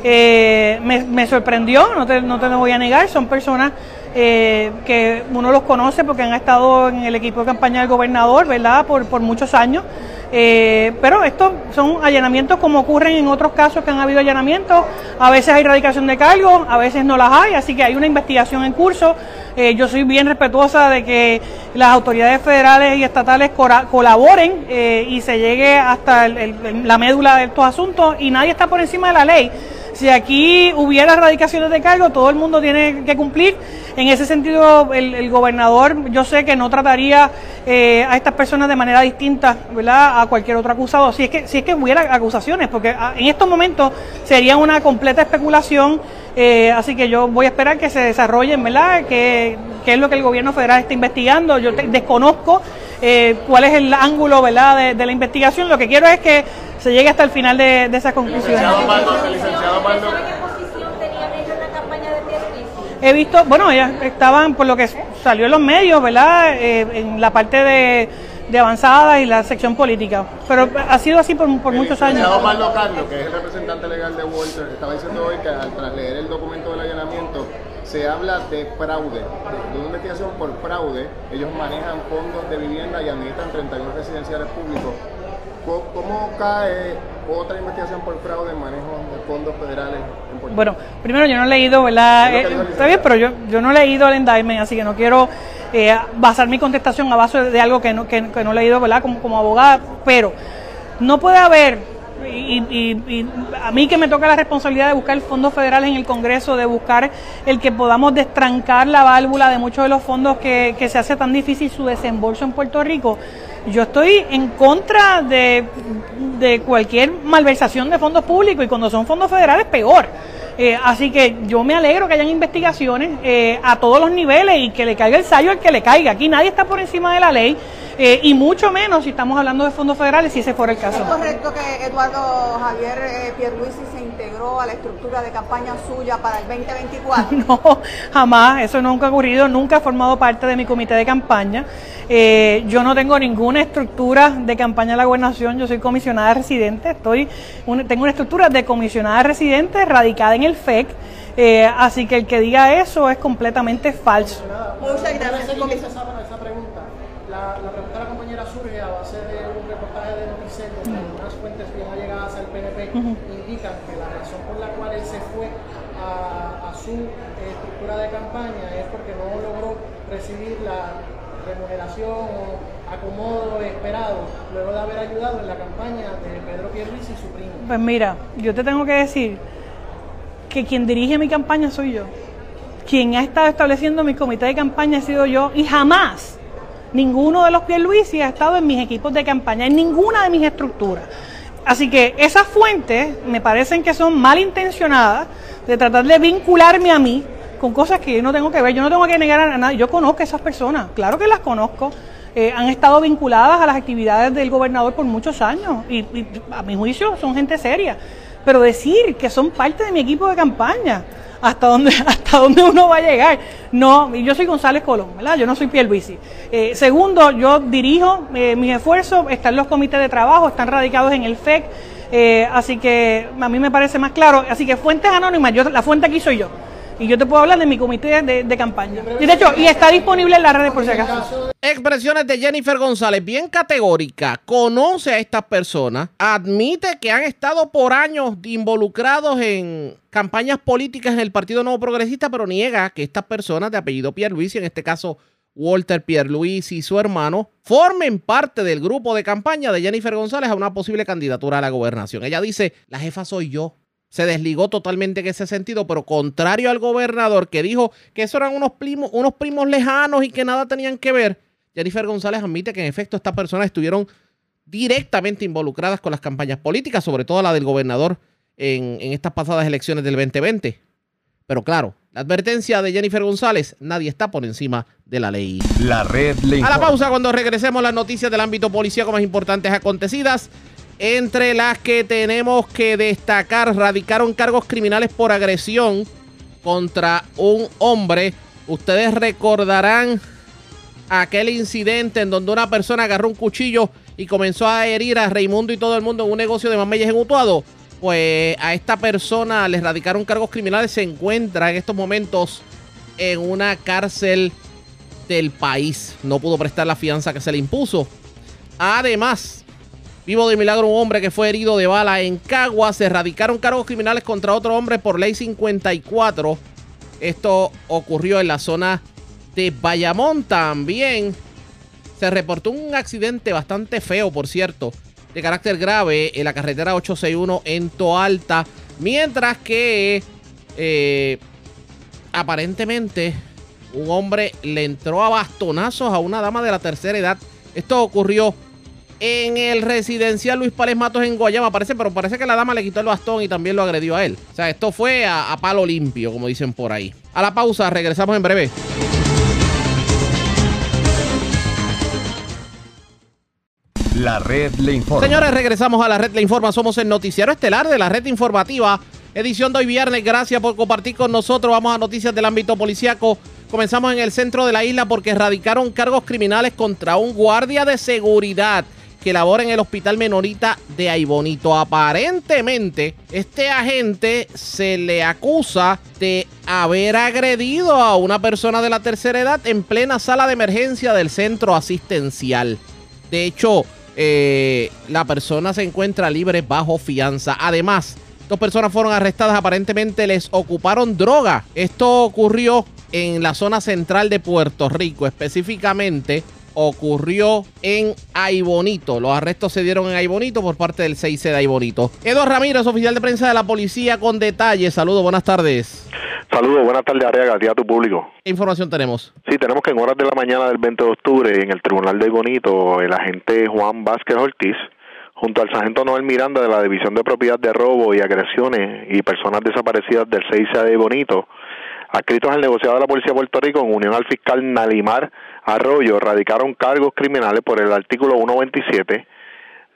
eh, me, me sorprendió, no te, no te lo voy a negar, son personas eh, que uno los conoce porque han estado en el equipo de campaña del gobernador, ¿verdad?, por, por muchos años. Eh, pero estos son allanamientos como ocurren en otros casos que han habido allanamientos. A veces hay erradicación de cargos, a veces no las hay, así que hay una investigación en curso. Eh, yo soy bien respetuosa de que las autoridades federales y estatales colaboren eh, y se llegue hasta el- el- la médula de estos asuntos y nadie está por encima de la ley. Si aquí hubiera erradicaciones de cargo, todo el mundo tiene que cumplir. En ese sentido, el, el gobernador, yo sé que no trataría eh, a estas personas de manera distinta, ¿verdad? A cualquier otro acusado. Si es que, si es que hubiera acusaciones, porque ah, en estos momentos sería una completa especulación. eh, así que yo voy a esperar que se desarrollen, ¿verdad? Que, que es lo que el gobierno federal está investigando. Yo te- desconozco eh, cuál es el ángulo, ¿verdad? De, de la investigación. Lo que quiero es que se llegue hasta el final de, de esas conclusiones. Licenciado Baldo, el licenciado Baldo, He visto, bueno, ellas estaban, por lo que salió en los medios, ¿verdad? Eh, en la parte de, de avanzada y la sección política. Pero ha sido así por, por muchos el licenciado años. Carlos, que es el representante legal de Walter, estaba diciendo hoy que al tras leer el documento se habla de fraude, de, una investigación por fraude. Ellos manejan fondos de vivienda y administran 31 residenciales públicos. ¿Cómo, cómo cae otra investigación por fraude en manejo de fondos federales en Puerto? Bueno, primero yo no he leído, ¿verdad? Eh, está bien, pero yo, yo no he leído el indictment, así que no quiero eh, basar mi contestación a base de algo que no, que, que no he leído, ¿verdad? Como, como abogada, pero no puede haber Y, y- y a mí que me toca la responsabilidad de buscar fondos federales en el Congreso, de buscar el que podamos destrancar la válvula de muchos de los fondos que, que se hace tan difícil su desembolso en Puerto Rico, yo estoy en contra de, de cualquier malversación de fondos públicos y cuando son fondos federales peor. Eh, así que yo me alegro que hayan investigaciones eh, a todos los niveles y que le caiga el sallo al que le caiga. Aquí nadie está por encima de la ley eh, y mucho menos si estamos hablando de fondos federales, si ese fuera el caso. ¿Es correcto que Eduardo Javier eh, Pierluisi se integró a la estructura de campaña suya para el 2024? No, jamás, eso nunca ha ocurrido, nunca ha formado parte de mi comité de campaña. Eh, yo no tengo ninguna estructura de campaña de la gobernación, yo soy comisionada residente, estoy un- tengo una estructura de comisionada residente radicada en el FEC, eh, así que el que diga eso es completamente falso. Muchas gracias, esa, esa pregunta. La, la pregunta de la compañera surge a base de un reportaje de Noticel donde algunas fuentes bien allegadas al PNP Ujú. indican que la razón por la cual él se fue a, a su eh, estructura de campaña es porque no logró recibir la remuneración o acomodo esperado luego de haber ayudado en la campaña de Pedro Pierluisi y su primo. Pues mira, yo te tengo que decir que quien dirige mi campaña soy yo. Quien ha estado estableciendo mi comité de campaña he sido yo y jamás ninguno de los Pierluisi ha estado en mis equipos de campaña, en ninguna de mis estructuras. Así que esas fuentes me parecen que son malintencionadas de tratar de vincularme a mí con cosas que yo no tengo que ver. Yo no tengo que negar a nadie. Yo conozco a esas personas, claro que las conozco. Eh, han estado vinculadas a las actividades del gobernador por muchos años y, y a mi juicio son gente seria. Pero decir que son parte de mi equipo de campaña, hasta dónde, hasta dónde uno va a llegar. No, yo soy González Colón, ¿verdad? Yo no soy Pierluisi. Eh, segundo, yo dirijo eh, mis esfuerzos, están los comités de trabajo, están radicados en el FEC, eh, así que a mí me parece más claro. Así que fuentes anónimas, yo, la fuente aquí soy yo. Y yo te puedo hablar de mi comité de, campaña. Y de hecho, y está disponible en las redes por si acaso. Expresiones de Jennifer González, bien categórica. Conoce a estas personas, admite que han estado por años involucrados en campañas políticas en el Partido Nuevo Progresista, pero niega que estas personas de apellido Pierluisi, en este caso Walter Pierluisi y su hermano, formen parte del grupo de campaña de Jennifer González a una posible candidatura a la gobernación. Ella dice, la jefa soy yo. Se desligó totalmente en ese sentido, pero contrario al gobernador que dijo que eso eran unos primos, unos primos lejanos y que nada tenían que ver, Jennifer González admite que en efecto estas personas estuvieron directamente involucradas con las campañas políticas, sobre todo la del gobernador en, en estas pasadas elecciones del 2020. Pero claro, la advertencia de Jennifer González, nadie está por encima de la ley. La red le A la pausa cuando regresemos las noticias del ámbito policíaco más importantes acontecidas. Entre las que tenemos que destacar, radicaron cargos criminales por agresión contra un hombre. Ustedes recordarán aquel incidente en donde una persona agarró un cuchillo y comenzó a herir a Raimundo y todo el mundo en un negocio de mameyes en Utuado. Pues a esta persona le radicaron cargos criminales. Se encuentra en estos momentos en una cárcel del país. No pudo prestar la fianza que se le impuso. Además, vivo de milagro un hombre que fue herido de bala en Cagua. Se erradicaron cargos criminales contra otro hombre por ley 54. Esto ocurrió en la zona de Bayamón también. Se reportó un accidente bastante feo, por cierto, de carácter grave en la carretera 861 en Toalta. Mientras que eh, aparentemente un hombre le entró a bastonazos a una dama de la tercera edad. Esto ocurrió en el residencial Luis Párez Matos en Guayama, parece, pero parece que la dama le quitó el bastón y también lo agredió a él. O sea, esto fue a, a palo limpio, como dicen por ahí. A la pausa, regresamos en breve. La red le informa. Señores, regresamos a la red Le Informa. Somos el noticiero estelar de la red informativa. Edición de hoy viernes. Gracias por compartir con nosotros. Vamos a noticias del ámbito policiaco. Comenzamos en el centro de la isla porque erradicaron cargos criminales contra un guardia de seguridad que labora en el hospital menorita de Aibonito. Aparentemente, este agente se le acusa de haber agredido a una persona de la tercera edad en plena sala de emergencia del centro asistencial. De hecho, eh, la persona se encuentra libre bajo fianza. Además, dos personas fueron arrestadas. Aparentemente les ocuparon droga. Esto ocurrió en la zona central de Puerto Rico, específicamente ocurrió en Aibonito. Los arrestos se dieron en Aibonito por parte del 6 de Aibonito. Eduardo Ramírez, oficial de prensa de la policía, con detalles. Saludos, buenas tardes. Saludos, buenas tardes, Arriaga, a ti a tu público. ¿Qué información tenemos? Sí, tenemos que en horas de la mañana del 20 de octubre, en el Tribunal de Bonito, el agente Juan Vázquez Ortiz, junto al sargento Noel Miranda de la División de Propiedad de Robo y Agresiones y Personas Desaparecidas del 6 de Bonito, adscritos al negociado de la Policía de Puerto Rico en unión al fiscal Nalimar Arroyo, radicaron cargos criminales por el artículo 127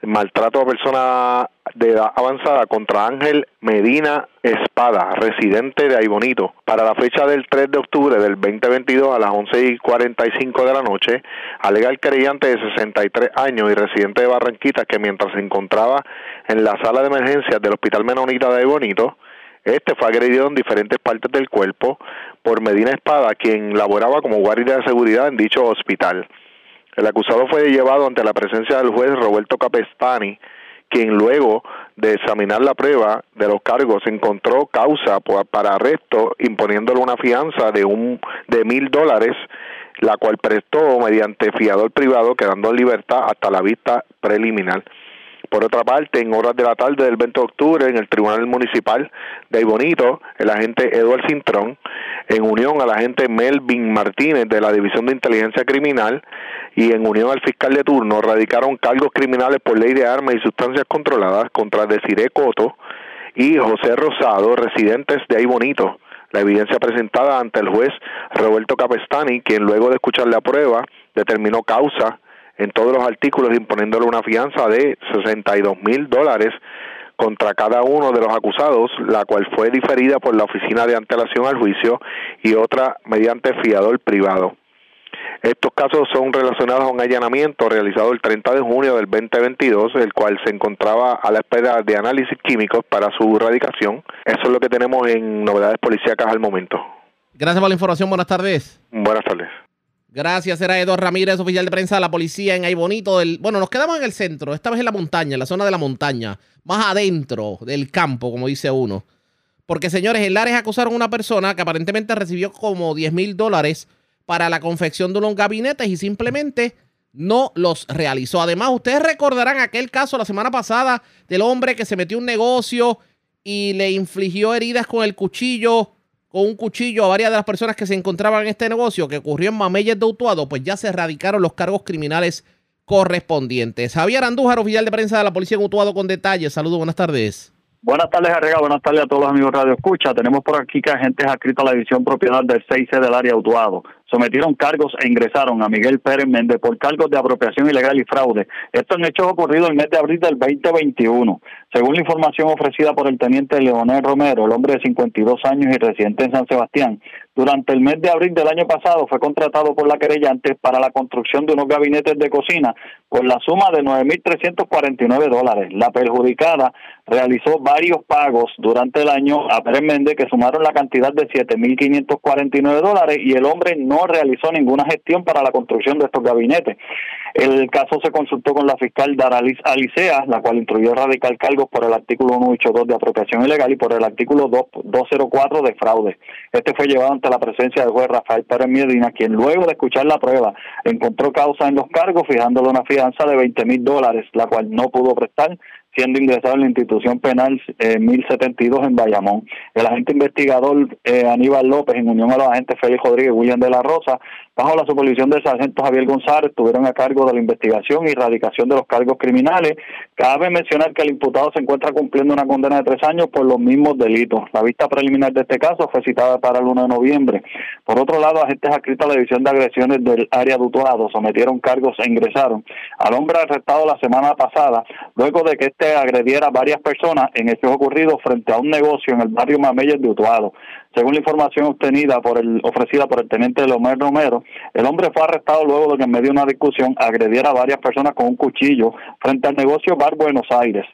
maltrato a persona de edad avanzada contra Ángel Medina Espada, residente de Aibonito. Para la fecha del 3 de octubre del 2022 a las 11 y 45 de la noche, alega el creyente de 63 años y residente de Barranquita que mientras se encontraba en la sala de emergencias del Hospital Menonita de Aibonito, este fue agredido en diferentes partes del cuerpo por Medina Espada, quien laboraba como guardia de seguridad en dicho hospital. El acusado fue llevado ante la presencia del juez Roberto Capestani, quien luego de examinar la prueba de los cargos encontró causa para arresto imponiéndole una fianza de un de mil dólares la cual prestó mediante fiador privado quedando en libertad hasta la vista preliminar. Por otra parte, en horas de la tarde del 20 de octubre, en el Tribunal Municipal de Aybonito, el agente Eduard Cintrón, en unión al agente Melvin Martínez de la División de Inteligencia Criminal y en unión al fiscal de turno, radicaron cargos criminales por ley de armas y sustancias controladas contra Desiree Coto y José Rosado, residentes de Aybonito. La evidencia presentada ante el juez Roberto Capestani, quien luego de escuchar la prueba determinó causa en todos los artículos imponiéndole una fianza de 62 mil dólares contra cada uno de los acusados, la cual fue diferida por la Oficina de Antelación al Juicio y otra mediante fiador privado. Estos casos son relacionados a un allanamiento realizado el 30 de junio del 2022, el cual se encontraba a la espera de análisis químicos para su erradicación. Eso es lo que tenemos en novedades policíacas al momento. Gracias por la información. Buenas tardes. Buenas tardes. Gracias, era Eduardo Ramírez, oficial de prensa de la policía en Aybonito. Del, bueno, nos quedamos en el centro, esta vez en la montaña, en la zona de la montaña, más adentro del campo, como dice uno. Porque, señores, en Lares acusaron a una persona que aparentemente recibió como 10 mil dólares para la confección de unos gabinetes y simplemente no los realizó. Además, ustedes recordarán aquel caso la semana pasada del hombre que se metió en un negocio y le infligió heridas con el cuchillo con un cuchillo a varias de las personas que se encontraban en este negocio que ocurrió en Mameyes de Utuado, pues ya se erradicaron los cargos criminales correspondientes. Javier Andújar, oficial de prensa de la Policía en Utuado, con detalles. Saludos, buenas tardes. Buenas tardes, Arrega. Buenas tardes a todos los amigos Radio Escucha. Tenemos por aquí que agentes adscritos a la división propiedad del 6C del área Utuado sometieron cargos e ingresaron a Miguel Pérez Méndez por cargos de apropiación ilegal y fraude. Esto en hechos ocurridos el mes de abril del 2021. Según la información ofrecida por el teniente Leonel Romero, el hombre de 52 años y residente en San Sebastián, durante el mes de abril del año pasado fue contratado por la querellante para la construcción de unos gabinetes de cocina por la suma de 9.349 dólares. La perjudicada realizó varios pagos durante el año a Pérez Méndez que sumaron la cantidad de 7.549 dólares y el hombre no realizó ninguna gestión para la construcción de estos gabinetes. El caso se consultó con la fiscal Daralis Alicea, la cual instruyó radical cargos por el artículo 182 de apropiación ilegal y por el artículo 204 de fraude. Este fue llevado ante la presencia del juez Rafael Pérez Medina, quien luego de escuchar la prueba encontró causa en los cargos, fijándole una fianza de 20 mil dólares, la cual no pudo prestar siendo ingresado en la institución penal eh, 1072 en Bayamón. El agente investigador eh, Aníbal López, en unión a los agentes Félix Rodríguez y William de la Rosa, bajo la supervisión del sargento Javier González, estuvieron a cargo de la investigación y erradicación de los cargos criminales. Cabe mencionar que el imputado se encuentra cumpliendo una condena de tres años por los mismos delitos. La vista preliminar de este caso fue citada para el 1 de noviembre. Por otro lado, agentes adscritos a la División de Agresiones del área de Utuado sometieron cargos e ingresaron al hombre arrestado la semana pasada, luego de que este agrediera a varias personas en hechos ocurridos frente a un negocio en el barrio Mameyes de Utuado. Según la información obtenida por el ofrecida por el teniente Lomer Romero, el hombre fue arrestado luego de que en medio de una discusión agrediera a varias personas con un cuchillo frente al negocio Bar Buenos Aires.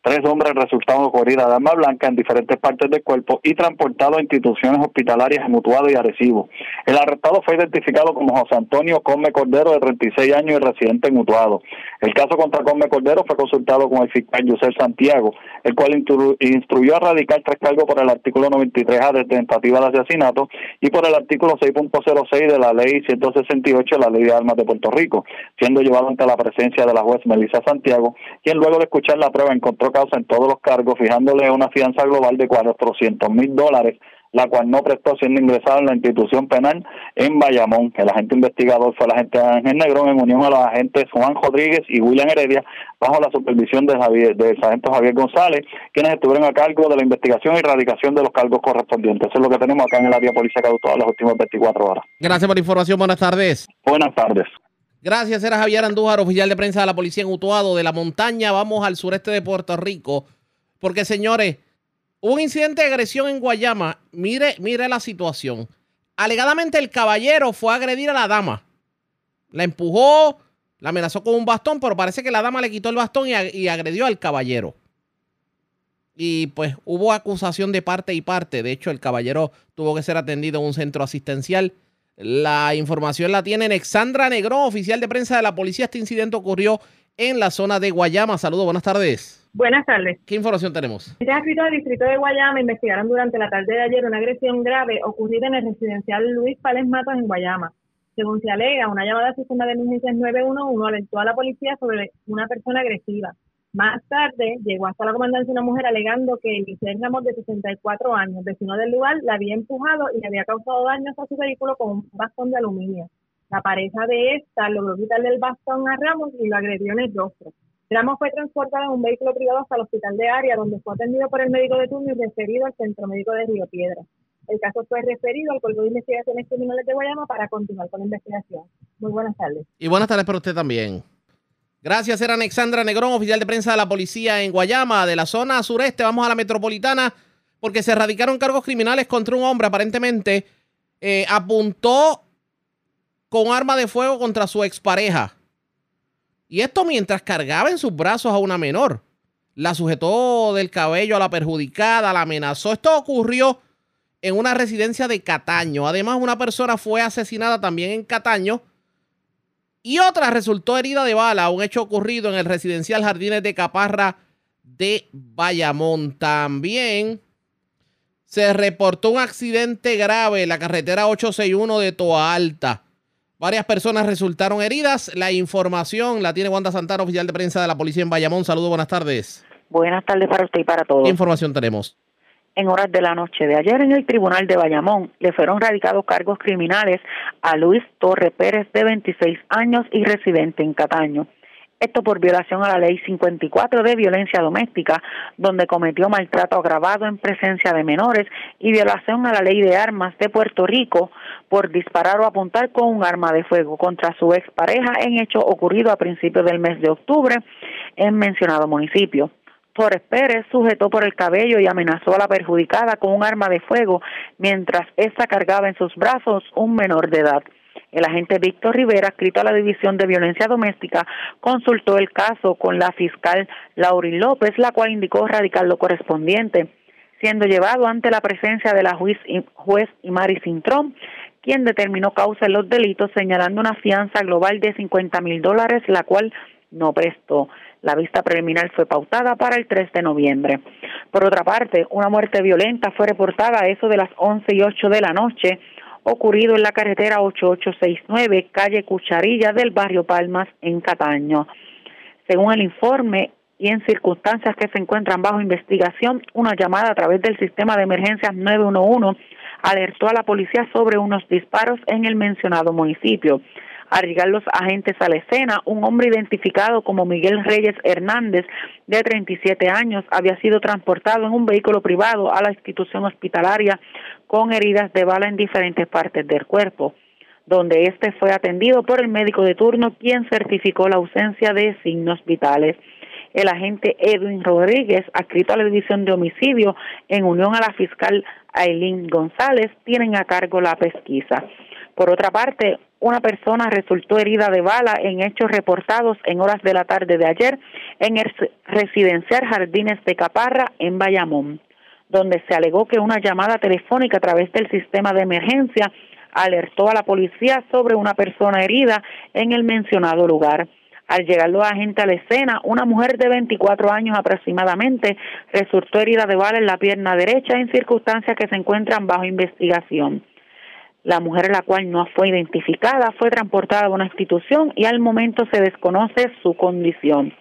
Tres hombres resultaron con heridas de arma blanca en diferentes partes del cuerpo y transportados a instituciones hospitalarias en Mutuado y Arecibo. El arrestado fue identificado como José Antonio Come Cordero, de 36 años y residente en Mutuado. El caso contra Come Cordero fue consultado con el fiscal Yusel Santiago, el cual instru- instruyó a radicar tres cargos por el artículo 93A de tentativa de asesinato y por el artículo 6.06 de la ley 168 de la ley de armas de Puerto Rico, siendo llevado ante la presencia de la juez Melissa Santiago, quien luego de escuchar la prueba encontró causa en todos los cargos, fijándole una fianza global de 400 mil dólares, la cual no prestó siendo ingresado en la institución penal en Bayamón. El agente investigador fue el agente Ángel Negrón en unión a los agentes Juan Rodríguez y William Heredia, bajo la supervisión de Javier, del sargento Javier González, quienes estuvieron a cargo de la investigación y erradicación de los cargos correspondientes. Eso es lo que tenemos acá en el área policía de todas las últimas 24 horas. Gracias por la información. Buenas tardes. Buenas tardes. Gracias, era Javier Andújar, oficial de prensa de la policía en Utuado, de la montaña. Vamos al sureste de Puerto Rico. Porque, señores, hubo un incidente de agresión en Guayama. Mire, mire la situación. Alegadamente el caballero fue a agredir a la dama. La empujó, la amenazó con un bastón, pero parece que la dama le quitó el bastón y, y agredió al caballero. Y pues hubo acusación de parte y parte. De hecho, el caballero tuvo que ser atendido en un centro asistencial. La información la tiene Alexandra Negrón, oficial de prensa de la policía. Este incidente ocurrió en la zona de Guayama. Saludos, buenas tardes. Buenas tardes. ¿Qué información tenemos? Este escrito del distrito de Guayama investigaron durante la tarde de ayer una agresión grave ocurrida en el residencial Luis Pales Matos en Guayama. Según se alega, una llamada al sistema de emergencias 911 alertó a la policía sobre una persona agresiva. Más tarde llegó hasta la comandancia una mujer alegando que Eliseo Ramos, de 64 años, vecino del lugar, la había empujado y le había causado daños a su vehículo con un bastón de aluminio. La pareja de esta logró quitarle el bastón a Ramos y lo agredió en el rostro. Ramos fue transportado en un vehículo privado hasta el hospital de área, donde fue atendido por el médico de turno y referido al centro médico de Río Piedra. El caso fue referido al Cuerpo de Investigaciones Criminales de Guayama para continuar con la investigación. Muy buenas tardes. Y buenas tardes para usted también. Gracias, era Alexandra Negrón, oficial de prensa de la policía en Guayama, de la zona sureste. Vamos a la metropolitana porque se erradicaron cargos criminales contra un hombre. Aparentemente eh, apuntó con arma de fuego contra su expareja. Y esto mientras cargaba en sus brazos a una menor. La sujetó del cabello a la perjudicada, la amenazó. Esto ocurrió en una residencia de Cataño. Además, una persona fue asesinada también en Cataño y otra resultó herida de bala, un hecho ocurrido en el residencial Jardines de Caparra de Bayamón. También se reportó un accidente grave en la carretera 861 de Toa Alta. Varias personas resultaron heridas. La información la tiene Wanda Santana, oficial de prensa de la policía en Bayamón. Saludos, buenas tardes. Buenas tardes para usted y para todos. ¿Qué información tenemos? En horas de la noche de ayer en el Tribunal de Bayamón le fueron radicados cargos criminales a Luis Torre Pérez de 26 años y residente en Cataño. Esto por violación a la ley 54 de violencia doméstica, donde cometió maltrato agravado en presencia de menores y violación a la ley de armas de Puerto Rico por disparar o apuntar con un arma de fuego contra su expareja en hecho ocurrido a principios del mes de octubre en mencionado municipio. Torres Pérez sujetó por el cabello y amenazó a la perjudicada con un arma de fuego mientras ésta cargaba en sus brazos un menor de edad. El agente Víctor Rivera, escrito a la División de Violencia Doméstica, consultó el caso con la fiscal Laurin López, la cual indicó radicar lo correspondiente, siendo llevado ante la presencia de la juez, juez Imari Cintrón, quien determinó causa en los delitos, señalando una fianza global de 50 mil dólares, la cual no prestó. La vista preliminar fue pautada para el 3 de noviembre. Por otra parte, una muerte violenta fue reportada a eso de las 11 y 8 de la noche, ocurrido en la carretera 8869, calle Cucharilla del barrio Palmas, en Cataño. Según el informe y en circunstancias que se encuentran bajo investigación, una llamada a través del sistema de emergencias 911 alertó a la policía sobre unos disparos en el mencionado municipio. Al llegar los agentes a la escena, un hombre identificado como Miguel Reyes Hernández, de 37 años, había sido transportado en un vehículo privado a la institución hospitalaria con heridas de bala en diferentes partes del cuerpo, donde este fue atendido por el médico de turno, quien certificó la ausencia de signos vitales. El agente Edwin Rodríguez, adscrito a la División de Homicidio, en unión a la fiscal Aileen González, tienen a cargo la pesquisa. Por otra parte, una persona resultó herida de bala en hechos reportados en horas de la tarde de ayer en el residencial Jardines de Caparra en Bayamón, donde se alegó que una llamada telefónica a través del sistema de emergencia alertó a la policía sobre una persona herida en el mencionado lugar. Al llegar los agentes a la escena, una mujer de 24 años aproximadamente resultó herida de bala en la pierna derecha en circunstancias que se encuentran bajo investigación. La mujer, la cual no fue identificada, fue transportada a una institución y al momento se desconoce su condición.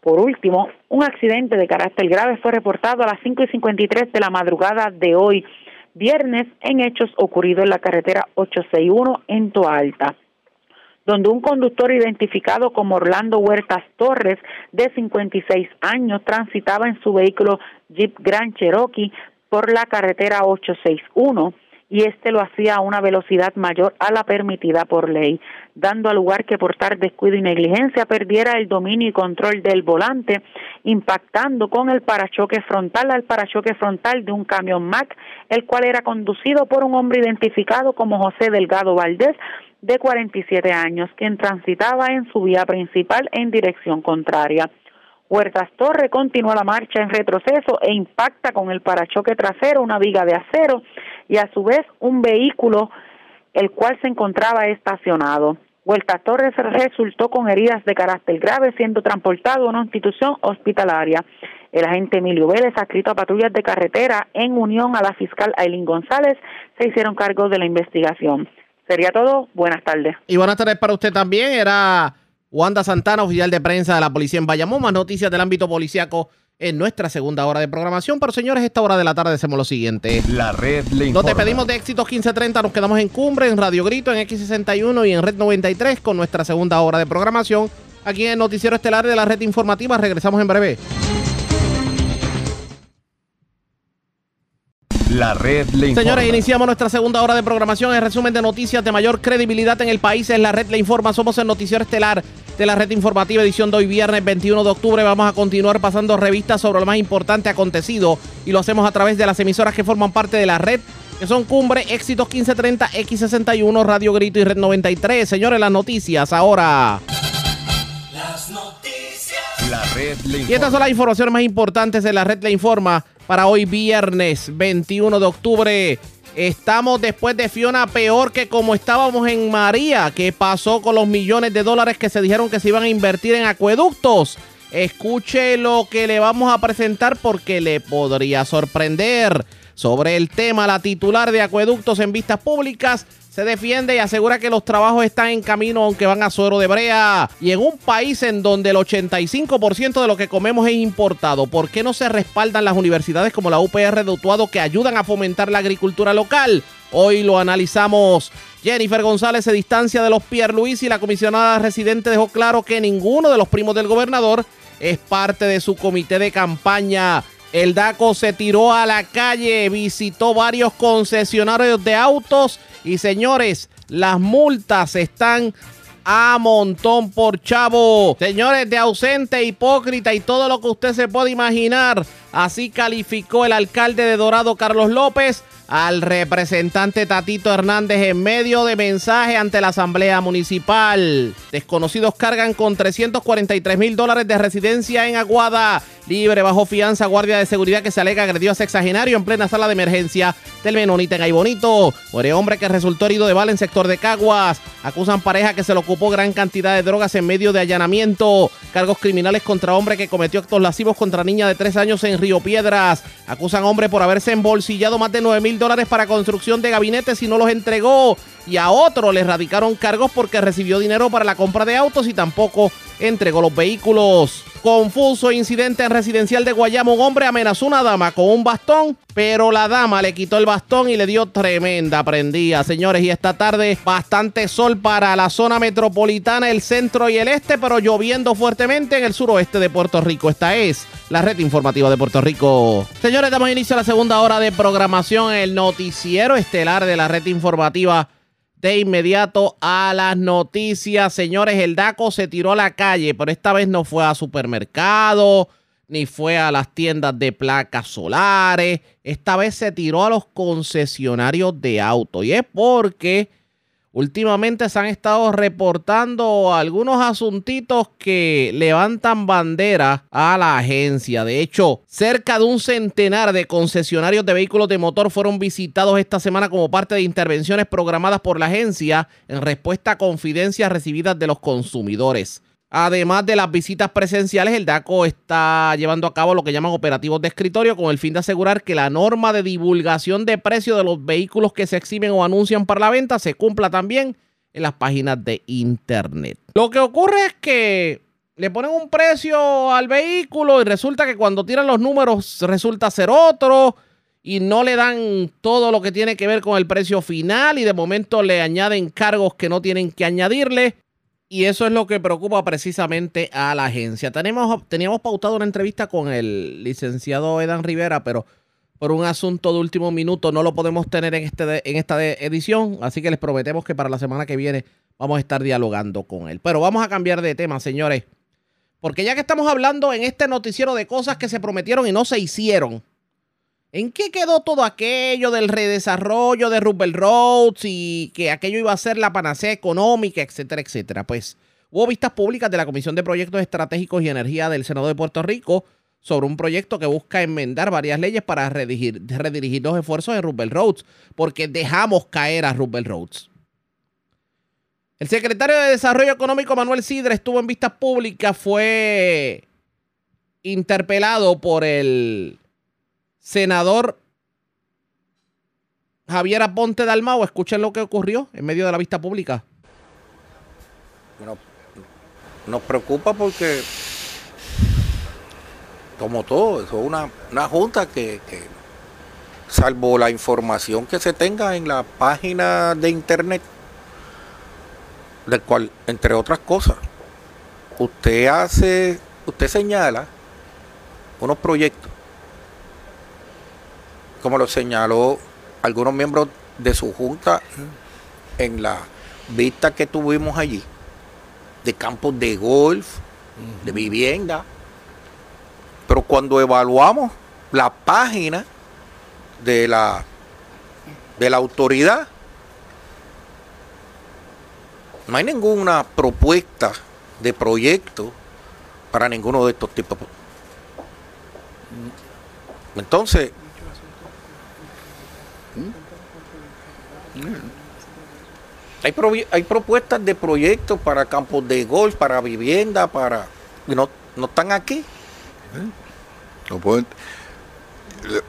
Por último, un accidente de carácter grave fue reportado a las 5 y 53 de la madrugada de hoy, viernes, en hechos ocurridos en la carretera 861 en Toa Alta donde un conductor identificado como Orlando Huertas Torres, de 56 años, transitaba en su vehículo Jeep Grand Cherokee por la carretera 861 y este lo hacía a una velocidad mayor a la permitida por ley, dando a lugar que por tal descuido y negligencia perdiera el dominio y control del volante, impactando con el parachoque frontal al parachoque frontal de un camión Mac, el cual era conducido por un hombre identificado como José Delgado Valdés, de 47 años, quien transitaba en su vía principal en dirección contraria. Huertas Torre continúa la marcha en retroceso e impacta con el parachoque trasero una viga de acero y a su vez un vehículo el cual se encontraba estacionado. Huertas Torres resultó con heridas de carácter grave siendo transportado a una institución hospitalaria. El agente Emilio Vélez, adscrito a patrullas de carretera en unión a la fiscal Aileen González, se hicieron cargo de la investigación. Sería todo. Buenas tardes. Y buenas tardes para usted también. Era Wanda Santana, oficial de prensa de la policía en Bayamón. Más noticias del ámbito policiaco en nuestra segunda hora de programación. Pero señores, esta hora de la tarde hacemos lo siguiente. La red le Nos informa. despedimos de Éxitos 1530, nos quedamos en Cumbre, en Radio Grito, en X61 y en Red 93 con nuestra segunda hora de programación. Aquí en el Noticiero Estelar de la Red Informativa. Regresamos en breve. La red le informa. Señores, iniciamos nuestra segunda hora de programación. El resumen de noticias de mayor credibilidad en el país es La Red Le Informa. Somos el noticiero estelar de la Red Informativa, edición de hoy viernes 21 de octubre. Vamos a continuar pasando revistas sobre lo más importante acontecido y lo hacemos a través de las emisoras que forman parte de la red, que son Cumbre, Éxitos 1530, X61, Radio Grito y Red 93. Señores, las noticias ahora. Las noticias. La red le Y estas son las informaciones más importantes de la red Le Informa para hoy viernes 21 de octubre. Estamos después de Fiona peor que como estábamos en María. ¿Qué pasó con los millones de dólares que se dijeron que se iban a invertir en acueductos? Escuche lo que le vamos a presentar porque le podría sorprender. Sobre el tema, la titular de acueductos en vistas públicas se defiende y asegura que los trabajos están en camino aunque van a suero de brea. Y en un país en donde el 85% de lo que comemos es importado, ¿por qué no se respaldan las universidades como la UPR de Utuado que ayudan a fomentar la agricultura local? Hoy lo analizamos. Jennifer González se distancia de los Pierre Luis y la comisionada residente dejó claro que ninguno de los primos del gobernador es parte de su comité de campaña. El DACO se tiró a la calle, visitó varios concesionarios de autos y señores, las multas están a montón por chavo. Señores, de ausente, hipócrita y todo lo que usted se puede imaginar. Así calificó el alcalde de Dorado, Carlos López, al representante Tatito Hernández en medio de mensaje ante la Asamblea Municipal. Desconocidos cargan con 343 mil dólares de residencia en Aguada. Libre bajo fianza, guardia de seguridad que se alega agredió a sexagenario en plena sala de emergencia del Menonita en Aybonito. Muere hombre que resultó herido de bala en sector de Caguas. Acusan pareja que se le ocupó gran cantidad de drogas en medio de allanamiento. Cargos criminales contra hombre que cometió actos lascivos contra niña de 3 años en Río Piedras. Acusan hombre por haberse embolsillado más de 9 mil dólares para construcción de gabinetes y no los entregó. Y a otro le radicaron cargos porque recibió dinero para la compra de autos y tampoco entregó los vehículos. Confuso incidente en residencial de Guayama. Un hombre amenazó a una dama con un bastón, pero la dama le quitó el bastón y le dio tremenda prendida. Señores, y esta tarde bastante sol para la zona metropolitana, el centro y el este, pero lloviendo fuertemente en el suroeste de Puerto Rico. Esta es la red informativa de Puerto Rico. Señores, damos inicio a la segunda hora de programación, el noticiero estelar de la red informativa de inmediato a las noticias. Señores, el DACO se tiró a la calle, pero esta vez no fue a supermercado, ni fue a las tiendas de placas solares. Esta vez se tiró a los concesionarios de autos. Y es porque últimamente se han estado reportando algunos asuntitos que levantan bandera a la agencia. De hecho, cerca de un centenar de concesionarios de vehículos de motor fueron visitados esta semana como parte de intervenciones programadas por la agencia en respuesta a confidencias recibidas de los consumidores. Además de las visitas presenciales, el DACO está llevando a cabo lo que llaman operativos de escritorio con el fin de asegurar que la norma de divulgación de precio de los vehículos que se exhiben o anuncian para la venta se cumpla también en las páginas de internet. Lo que ocurre es que le ponen un precio al vehículo y resulta que cuando tiran los números resulta ser otro y no le dan todo lo que tiene que ver con el precio final y de momento le añaden cargos que no tienen que añadirle. Y eso es lo que preocupa precisamente a la agencia. Tenemos, teníamos pautado una entrevista con el licenciado Edan Rivera, pero por un asunto de último minuto no lo podemos tener en, este, en esta edición. Así que les prometemos que para la semana que viene vamos a estar dialogando con él. Pero vamos a cambiar de tema, señores. Porque ya que estamos hablando en este noticiero de cosas que se prometieron y no se hicieron, ¿En qué quedó todo aquello del redesarrollo de Rubel Roads y que aquello iba a ser la panacea económica, etcétera, etcétera? Pues hubo vistas públicas de la Comisión de Proyectos Estratégicos y Energía del Senado de Puerto Rico sobre un proyecto que busca enmendar varias leyes para redirigir, los esfuerzos en Rubel Roads, porque dejamos caer a Rubel Roads. El secretario de Desarrollo Económico Manuel Sidre estuvo en vistas públicas, fue interpelado por el senador Javier Aponte Dalmao, escuchen lo que ocurrió en medio de la vista pública. Nos preocupa porque, como todo, es una, una junta que, que, salvo la información que se tenga en la página de internet, del cual, entre otras cosas, usted hace, usted señala unos proyectos como lo señaló algunos miembros de su junta en la vista que tuvimos allí, de campos de golf, de vivienda. Pero cuando evaluamos la página de la, de la autoridad, no hay ninguna propuesta de proyecto para ninguno de estos tipos. Entonces, Hay, hay propuestas de proyectos para campos de golf, para vivienda, para... no, no están aquí. No pueden,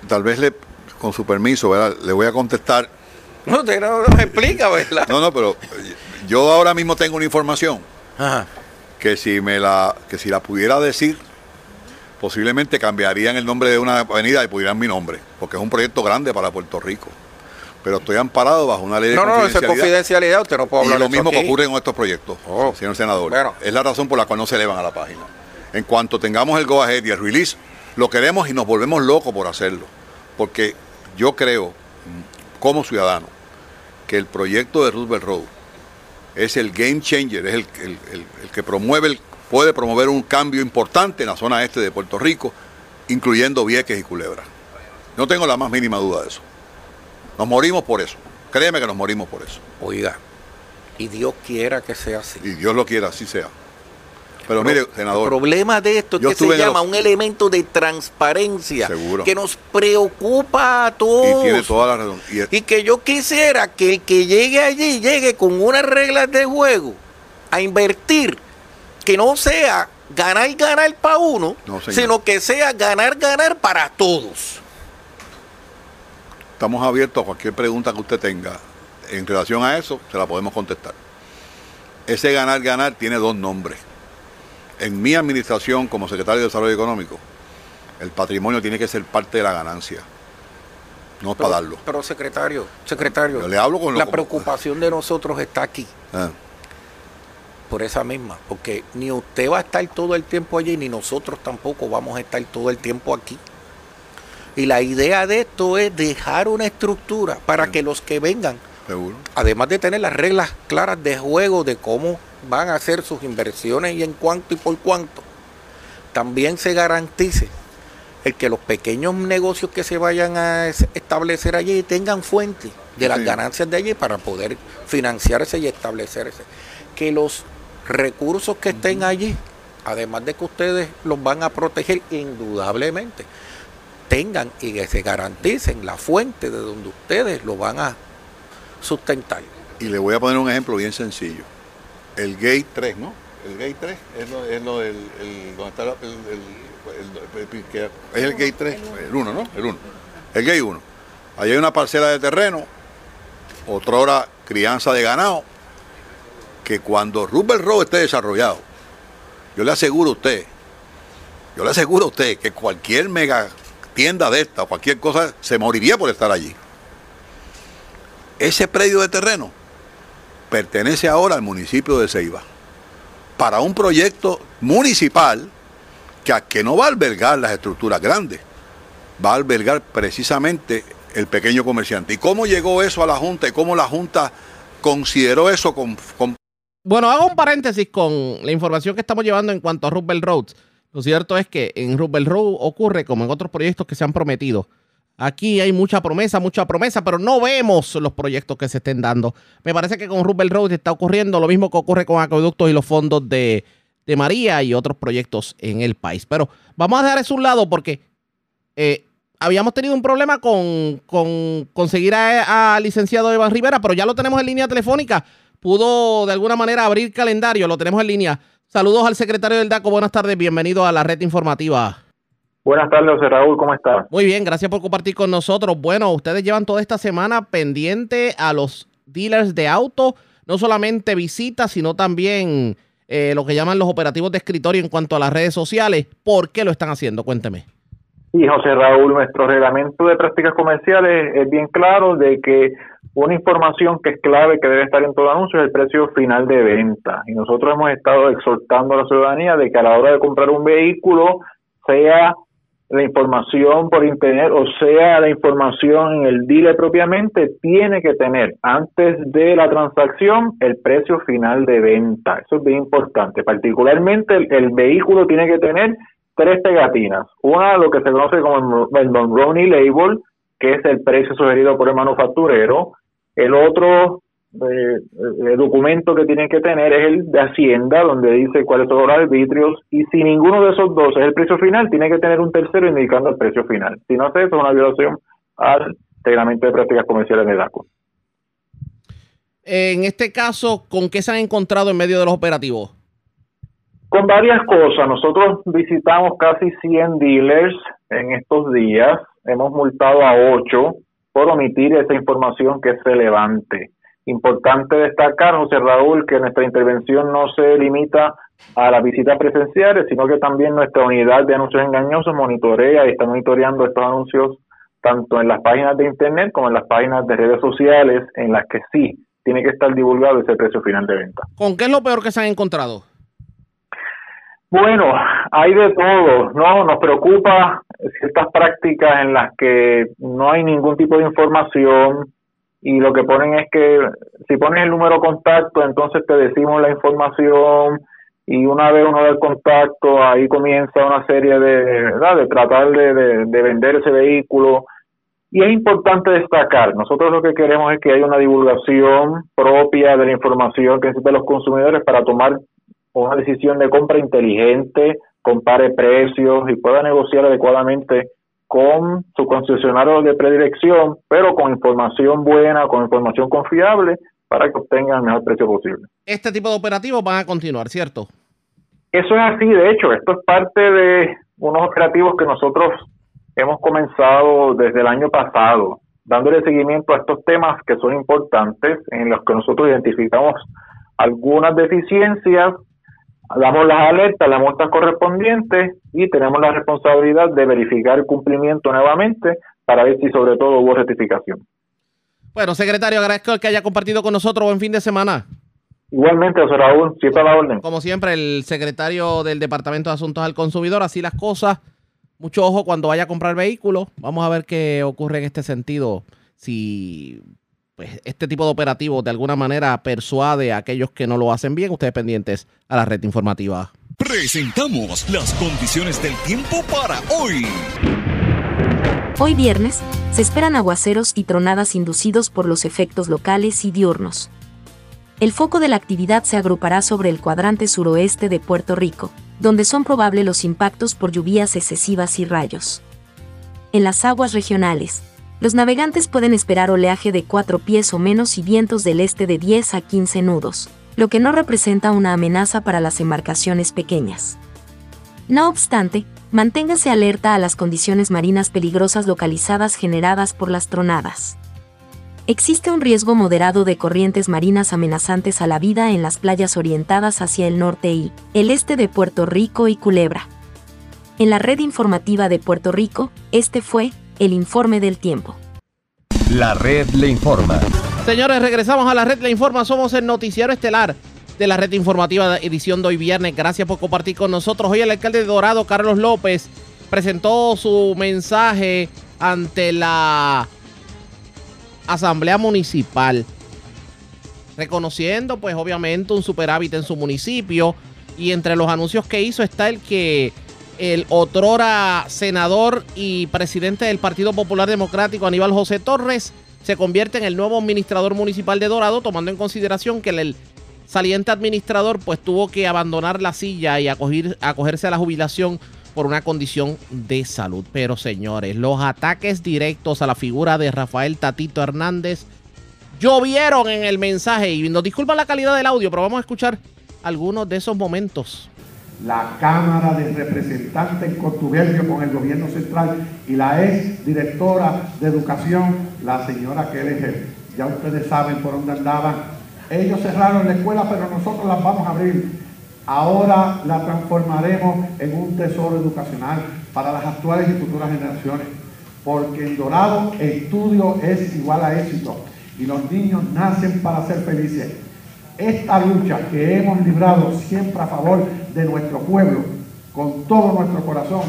tal vez le, con su permiso, ¿verdad? le voy a contestar. No, usted no nos explica, ¿verdad? No, no, pero yo ahora mismo tengo una información que si me la que si la pudiera decir posiblemente cambiarían el nombre de una avenida y pudieran mi nombre, porque es un proyecto grande para Puerto Rico pero estoy amparado bajo una ley de no, confidencialidad. No, no, es confidencialidad, usted no puede hablar Y lo mismo que ocurre en estos proyectos, oh. señor senador. Es la razón por la cual no se elevan a la página. En cuanto tengamos el go ahead y el release, lo queremos y nos volvemos locos por hacerlo. Porque yo creo, como ciudadano, que el proyecto de Roosevelt Road es el game changer, es el, el que promueve, el, puede promover un cambio importante en la zona este de Puerto Rico, incluyendo Vieques y Culebra. No tengo la más mínima duda de eso. Nos morimos por eso. Créeme que nos morimos por eso. Oiga, y Dios quiera que sea así. Y Dios lo quiera, así sea. Pero mire, senador. El problema de esto es que se llama un elemento de transparencia Seguro. que nos preocupa a todos. Y tiene toda la razón. Y, que yo quisiera que el que llegue allí llegue con unas reglas de juego a invertir, que no sea ganar, ganar para uno, sino que sea ganar, ganar para todos. Estamos abiertos a cualquier pregunta que usted tenga en relación a eso, se la podemos contestar. Ese ganar, ganar tiene dos nombres. En mi administración como secretario de Desarrollo Económico, el patrimonio tiene que ser parte de la ganancia. No es pero, para darlo. Pero secretario, secretario, Yo le hablo con la lo, preocupación de nosotros está aquí. Ah. Por esa misma, porque ni usted va a estar todo el tiempo allí, ni nosotros tampoco vamos a estar todo el tiempo aquí. Y la idea de esto es dejar una estructura para que los que vengan, Seguro. además de tener las reglas claras de juego de cómo van a hacer sus inversiones y en cuánto y por cuánto, también se garantice el que los pequeños negocios que se vayan a establecer allí tengan fuente de las Sí. ganancias de allí para poder financiarse y establecerse. Que los recursos que estén allí, además de que ustedes los van a proteger indudablemente, tengan y que se garanticen la fuente de donde ustedes lo van a sustentar. Y le voy a poner un ejemplo bien sencillo. El Gate 3, ¿no? El Gate 3 es lo, es lo del, el, donde está la- el, el- el- el- que- es el Gate 3, el 1, ¿no? El 1. El Gate 1. Allí hay una parcela de terreno, otra hora crianza de ganado, que cuando Rupert Road esté desarrollado, yo le aseguro a usted, yo le aseguro a usted que cualquier mega tienda de esta o cualquier cosa se moriría por estar allí. Ese predio de terreno pertenece ahora al municipio de Ceiba para un proyecto municipal que, a- que no va a albergar las estructuras grandes, va a albergar precisamente el pequeño comerciante. ¿Y cómo llegó eso a la Junta y cómo la Junta consideró eso con Bueno, hago un paréntesis con la información que estamos llevando en cuanto a Roosevelt Roads. Lo cierto es que en Roosevelt Road ocurre como en otros proyectos que se han prometido. Aquí hay mucha promesa, mucha promesa, pero no vemos los proyectos que se estén dando. Me parece que con Roosevelt Road está ocurriendo lo mismo que ocurre con acueductos y los fondos de, María y otros proyectos en el país. Pero vamos a dejar eso un lado porque eh, habíamos tenido un problema con, con conseguir a- licenciado Iván Rivera, pero ya lo tenemos en línea telefónica. Pudo de alguna manera abrir calendario, lo tenemos en línea. Saludos al secretario del DACO, buenas tardes, bienvenido a la red informativa. Buenas tardes, José Raúl, ¿cómo estás? Muy bien, gracias por compartir con nosotros. Bueno, ustedes llevan toda esta semana pendiente a los dealers de auto, no solamente visitas, sino también eh, lo que llaman los operativos de escritorio en cuanto a las redes sociales. ¿Por qué lo están haciendo? Cuénteme. Sí, José Raúl, nuestro reglamento de prácticas comerciales es bien claro de que una información que es clave que debe estar en todo anuncio es el precio final de venta. Y nosotros hemos estado exhortando a la ciudadanía de que a la hora de comprar un vehículo, sea la información por internet o sea la información en el dealer propiamente, tiene que tener antes de la transacción el precio final de venta. Eso es bien importante. Particularmente el vehículo tiene que tener tres pegatinas. Una, lo que se conoce como el Monroney Label, que es el precio sugerido por el manufacturero. El otro eh, documento que tienen que tener es el de Hacienda, donde dice cuáles son los arbitrios, y si ninguno de esos dos es el precio final, tiene que tener un tercero indicando el precio final. Si no hace eso, es una violación al reglamento de prácticas comerciales de DACO. En este caso, ¿con qué se han encontrado en medio de los operativos? Con varias cosas. Nosotros visitamos casi 100 dealers en estos días. Hemos multado a 8 por omitir esa información que es relevante. Importante destacar, José Raúl, que nuestra intervención no se limita a las visitas presenciales, sino que también nuestra unidad de anuncios engañosos monitorea y está monitoreando estos anuncios tanto en las páginas de internet como en las páginas de redes sociales en las que sí tiene que estar divulgado ese precio final de venta. ¿Con qué es lo peor que se han encontrado? Bueno, hay de todo, ¿no? Nos preocupa ciertas prácticas en las que no hay ningún tipo de información y lo que ponen es que si pones el número de contacto, entonces te decimos la información y una vez uno da el contacto, ahí comienza una serie de, de tratar de, de, de vender ese vehículo. Y es importante destacar, nosotros lo que queremos es que haya una divulgación propia de la información que necesitan los consumidores para tomar una decisión de compra inteligente, compare precios y pueda negociar adecuadamente con su concesionario de predilección, pero con información buena, con información confiable, para que obtengan el mejor precio posible. Este tipo de operativos van a continuar, ¿cierto? Eso es así, de hecho, esto es parte de unos operativos que nosotros hemos comenzado desde el año pasado, dándole seguimiento a estos temas que son importantes, en los que nosotros identificamos algunas deficiencias, damos las alertas, las muestras correspondientes y tenemos la responsabilidad de verificar el cumplimiento nuevamente para ver si sobre todo hubo rectificación. Bueno, secretario, agradezco que haya compartido con nosotros. Buen fin de semana. Igualmente, José Raúl, siempre a la orden. Como siempre, el secretario del Departamento de Asuntos al Consumidor, así las cosas. Mucho ojo cuando vaya a comprar vehículos. Vamos a ver qué ocurre en este sentido. Si pues, este tipo de operativos de alguna manera persuade a aquellos que no lo hacen bien, ustedes pendientes a la red informativa. Presentamos las condiciones del tiempo para hoy. Hoy viernes, se esperan aguaceros y tronadas inducidos por los efectos locales y diurnos. El foco de la actividad se agrupará sobre el cuadrante suroeste de Puerto Rico, donde son probables los impactos por lluvias excesivas y rayos. En las aguas regionales, los navegantes pueden esperar oleaje de 4 pies o menos y vientos del este de 10 a 15 nudos, lo que no representa una amenaza para las embarcaciones pequeñas. No obstante, manténgase alerta a las condiciones marinas peligrosas localizadas generadas por las tronadas. Existe un riesgo moderado de corrientes marinas amenazantes a la vida en las playas orientadas hacia el norte y el este de Puerto Rico y Culebra. En la red informativa de Puerto Rico, este fue el informe del tiempo. La red le informa. Señores, regresamos a la red Le Informa. Somos el noticiero estelar de la red informativa de edición de hoy viernes. Gracias por compartir con nosotros. Hoy el alcalde de Dorado, Carlos López, presentó su mensaje ante la Asamblea Municipal. Reconociendo, pues obviamente, un superávit en su municipio. Y entre los anuncios que hizo está el que el otrora senador y presidente del Partido Popular Democrático, Aníbal José Torres, se convierte en el nuevo administrador municipal de Dorado, tomando en consideración que el saliente administrador pues tuvo que abandonar la silla y acoger, acogerse a la jubilación por una condición de salud. Pero señores, los ataques directos a la figura de Rafael Tatito Hernández llovieron en el mensaje y nos disculpa la calidad del audio, pero vamos a escuchar algunos de esos momentos la Cámara de Representantes en contubernio con el gobierno central y la ex directora de educación, la señora Kelleher. Ya ustedes saben por dónde andaban. Ellos cerraron la escuela, pero nosotros las vamos a abrir. Ahora la transformaremos en un tesoro educacional para las actuales y futuras generaciones. Porque en Dorado estudio es igual a éxito y los niños nacen para ser felices. Esta lucha que hemos librado siempre a favor de nuestro pueblo, con todo nuestro corazón,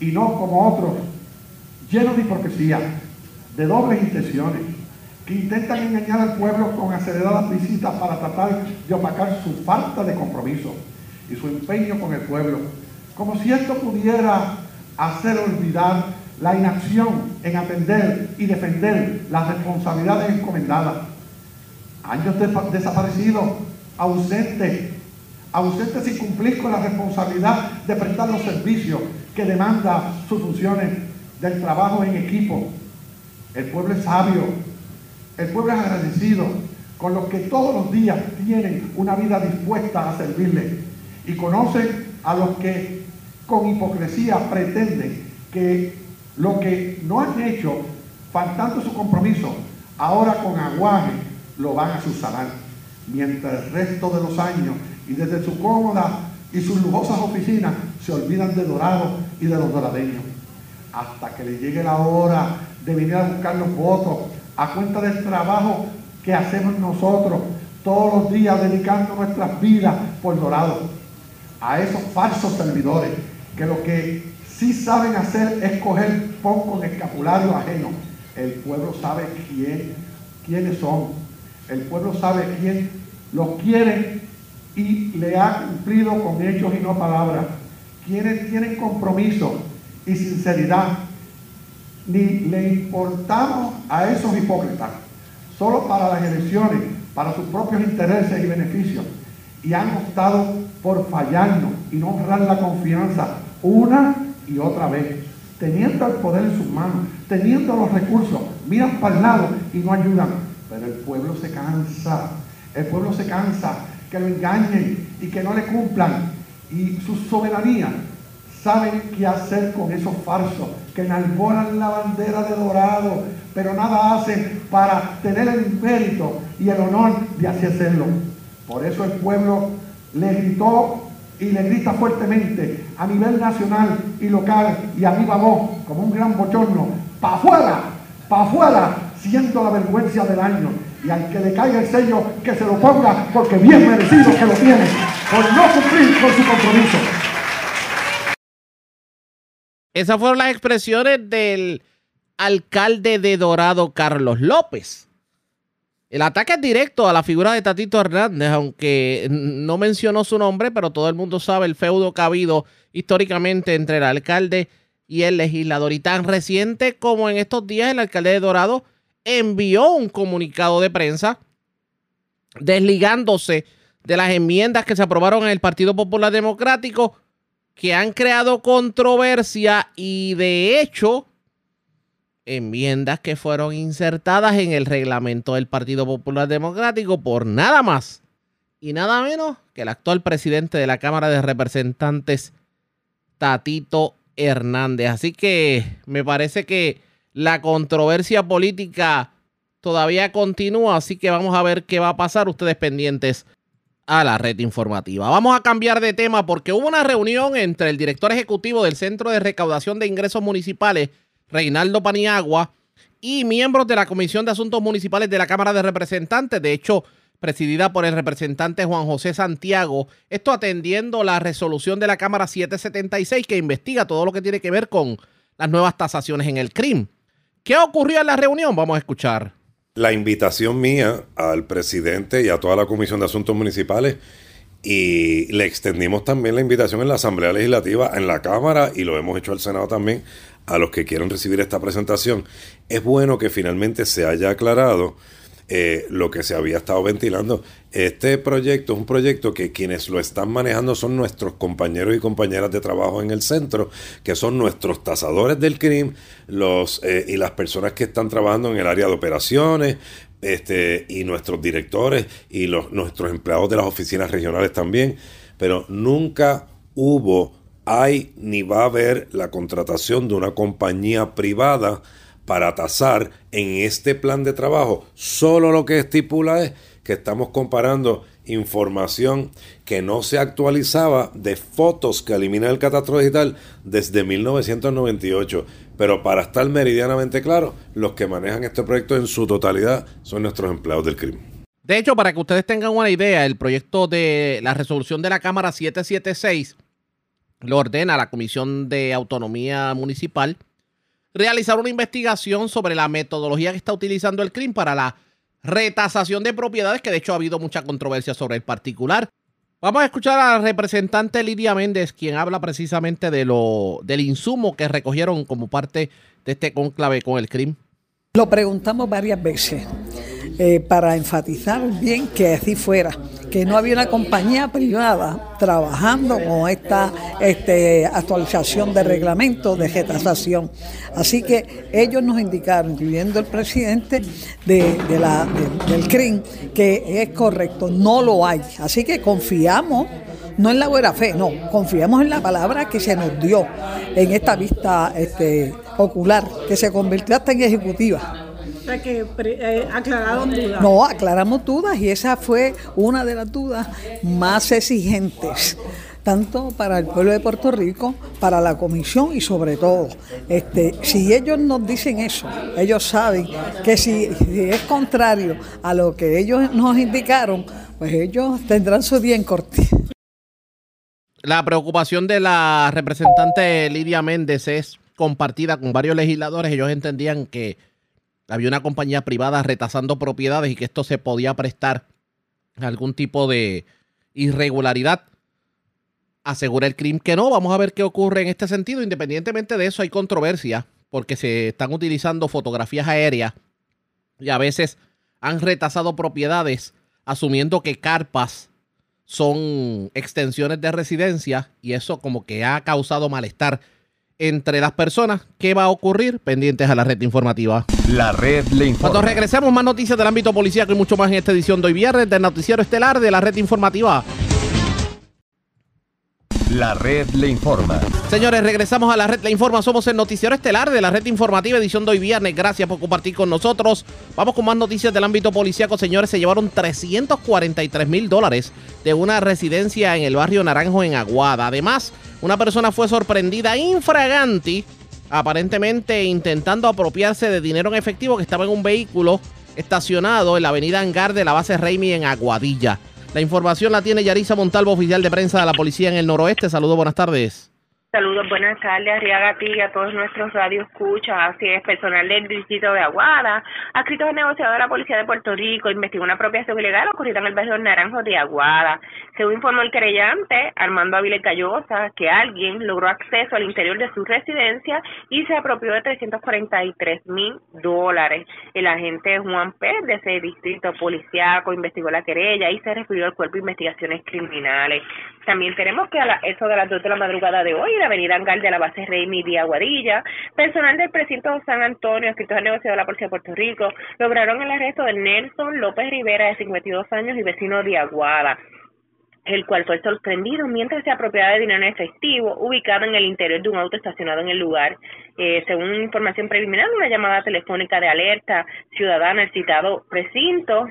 y no como otros, llenos de hipocresía, de dobles intenciones, que intentan engañar al pueblo con aceleradas visitas para tratar de opacar su falta de compromiso y su empeño con el pueblo, como si esto pudiera hacer olvidar la inacción en atender y defender las responsabilidades encomendadas. Años desaparecidos, ausentes, ausente sin cumplir con la responsabilidad de prestar los servicios que demanda sus funciones del trabajo en equipo. El pueblo es sabio, el pueblo es agradecido con los que todos los días tienen una vida dispuesta a servirle y conocen a los que con hipocresía pretenden que lo que no han hecho, faltando su compromiso, ahora con aguaje lo van a subsanar, mientras el resto de los años y desde su cómoda y sus lujosas oficinas se olvidan de Dorado y de los doradeños. Hasta que le llegue la hora de venir a buscar los votos a cuenta del trabajo que hacemos nosotros todos los días dedicando nuestras vidas por Dorado. A esos falsos servidores que lo que sí saben hacer es coger poco en escapulario ajeno. El pueblo sabe quién, quiénes son. El pueblo sabe quién los quiere y le ha cumplido con hechos y no palabras. Quienes tienen compromiso y sinceridad, ni le importamos a esos hipócritas, solo para las elecciones, para sus propios intereses y beneficios, y han optado por fallarnos y no honrar la confianza una y otra vez, teniendo el poder en sus manos, teniendo los recursos, miran para el lado y no ayudan. Pero el pueblo se cansa, el pueblo se cansa que lo engañen y que no le cumplan. Y su soberanía saben qué hacer con esos falsos que enalboran la bandera de dorado, pero nada hacen para tener el mérito y el honor de así hacerlo. Por eso el pueblo le gritó y le grita fuertemente a nivel nacional y local y a viva voz, como un gran bochorno, ¡pa' afuera! ¡pa' afuera! Siendo la vergüenza del año y al que le caiga el sello, que se lo ponga, porque bien merecido que lo tiene, por no cumplir con su compromiso. Esas fueron las expresiones del alcalde de Dorado, Carlos López. El ataque es directo a la figura de Tatito Hernández, aunque no mencionó su nombre, pero todo el mundo sabe el feudo que ha habido históricamente entre el alcalde y el legislador. Y tan reciente como en estos días, el alcalde de Dorado envió un comunicado de prensa desligándose de las enmiendas que se aprobaron en el Partido Popular Democrático que han creado controversia y de hecho enmiendas que fueron insertadas en el reglamento del Partido Popular Democrático por nada más y nada menos que el actual presidente de la Cámara de Representantes, Tatito Hernández. Así que me parece que la controversia política todavía continúa, así que vamos a ver qué va a pasar. Ustedes pendientes a la red informativa. Vamos a cambiar de tema porque hubo una reunión entre el director ejecutivo del Centro de Recaudación de Ingresos Municipales, Reinaldo Paniagua, y miembros de la Comisión de Asuntos Municipales de la Cámara de Representantes, de hecho, presidida por el representante Juan José Santiago, esto atendiendo la resolución de la Cámara 776 que investiga todo lo que tiene que ver con las nuevas tasaciones en el crimen. ¿Qué ocurrió en la reunión? Vamos a escuchar la invitación mía al presidente y a toda la Comisión de Asuntos Municipales y le extendimos también la invitación en la Asamblea Legislativa, en la Cámara y lo hemos hecho al Senado también a los que quieran recibir esta presentación. Es bueno que finalmente se haya aclarado eh, lo que se había estado ventilando. Este proyecto es un proyecto que quienes lo están manejando son nuestros compañeros y compañeras de trabajo en el centro, que son nuestros tasadores del crimen los, eh, y las personas que están trabajando en el área de operaciones, este, y nuestros directores y los, nuestros empleados de las oficinas regionales también, pero nunca hubo, hay ni va a haber la contratación de una compañía privada para tasar en este plan de trabajo. Solo lo que estipula es que estamos comparando información que no se actualizaba de fotos que elimina el catastro digital desde 1998. Pero para estar meridianamente claro, los que manejan este proyecto en su totalidad son nuestros empleados del crimen. De hecho, para que ustedes tengan una idea, el proyecto de la resolución de la Cámara 776 lo ordena la Comisión de Autonomía Municipal realizar una investigación sobre la metodología que está utilizando el CRIM para la retasación de propiedades, que de hecho ha habido mucha controversia sobre el particular. Vamos a escuchar a la representante Lidia Méndez, quien habla precisamente de lo, del insumo que recogieron como parte de este conclave con el CRIM. Lo preguntamos varias veces eh, para enfatizar bien que así fuera, que no había una compañía privada trabajando con esta este, actualización de reglamento de gestación. Así que ellos nos indicaron, incluyendo el presidente de, la, del CRIM, que es correcto, no lo hay. Así que confiamos no en la buena fe, no, confiamos en la palabra que se nos dio en esta vista este, ocular, que se convirtió hasta en ejecutiva. Sea que eh, aclararon dudas. No, aclaramos dudas y esa fue una de las dudas más exigentes tanto para el pueblo de Puerto Rico, para la comisión y sobre todo, este, si ellos nos dicen eso, ellos saben que si, es contrario a lo que ellos nos indicaron, pues ellos tendrán su día en corte. La preocupación de la representante Lidia Méndez es compartida con varios legisladores. Ellos entendían que había una compañía privada retasando propiedades y que esto se podía prestar a algún tipo de irregularidad. Asegura el CRIM que no. Vamos a ver qué ocurre en este sentido. Independientemente de eso, hay controversia porque se están utilizando fotografías aéreas y a veces han retasado propiedades asumiendo que carpas son extensiones de residencia y eso como que ha causado malestar entre las personas. ¿Qué va a ocurrir? Pendientes a la red informativa. La red le informa. Cuando regresemos, más noticias del ámbito policial y mucho más en esta edición de hoy viernes del Noticiero Estelar de la red informativa. La red le informa. Señores, regresamos a la red le informa. Somos el noticiero estelar de la red informativa edición de hoy viernes. Gracias por compartir con nosotros. Vamos con más noticias del ámbito policíaco. Señores, se llevaron 343 mil dólares de una residencia en el barrio Naranjo en Aguada. Además, una persona fue sorprendida infraganti, aparentemente intentando apropiarse de dinero en efectivo que estaba en un vehículo estacionado en la avenida Angar de la base Raimi en Aguadilla. La información la tiene Yarisa Montalvo, oficial de prensa de la policía en el noroeste. Saludos, buenas tardes. Saludos, buenas tardes, Arriaga a todos nuestros radioescuchas. Así es, personal del distrito de Aguada, adscrito al negociado de la Policía de Puerto Rico, investigó una apropiación ilegal ocurrida en el barrio Naranjo de Aguada. Según informó el querellante, Armando Avilés Gallosa, que alguien logró acceso al interior de su residencia y se apropió de 343 mil dólares. El agente Juan Pérez de ese distrito policíaco investigó la querella y se refirió al cuerpo de investigaciones criminales. También tenemos que a la- eso de las 2 de la madrugada de hoy, avenida Angal de la base Reymi de Aguadilla, personal del precinto San Antonio, escritos al negocio de la Policía de Puerto Rico, lograron el arresto de Nelson López Rivera, de 52 años y vecino de Aguada el cual fue sorprendido mientras se apropiaba de dinero en efectivo ubicado en el interior de un auto estacionado en el lugar. Eh, según información preliminar, una llamada telefónica de alerta ciudadana al citado precinto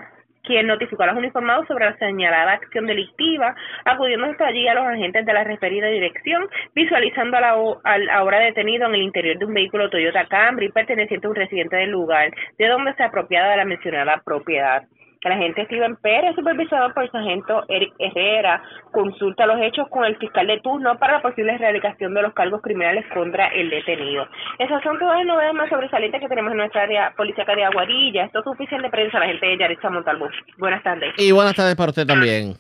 quien notificó a los uniformados sobre la señalada acción delictiva, acudiendo hasta allí a los agentes de la referida dirección, visualizando a la al ahora detenido en el interior de un vehículo Toyota Camry perteneciente a un residente del lugar, de donde se apropiada de la mencionada propiedad. El agente Steven Pérez, supervisado por el sargento Eric Herrera, consulta los hechos con el fiscal de turno para la posible erradicación de los cargos criminales contra el detenido. Esas son todas las novedades más sobresalientes que tenemos en nuestra área policíaca de Aguadilla. Esto es oficial de prensa, la gente de Yaritza Montalvo. Buenas tardes. Y buenas tardes para usted también.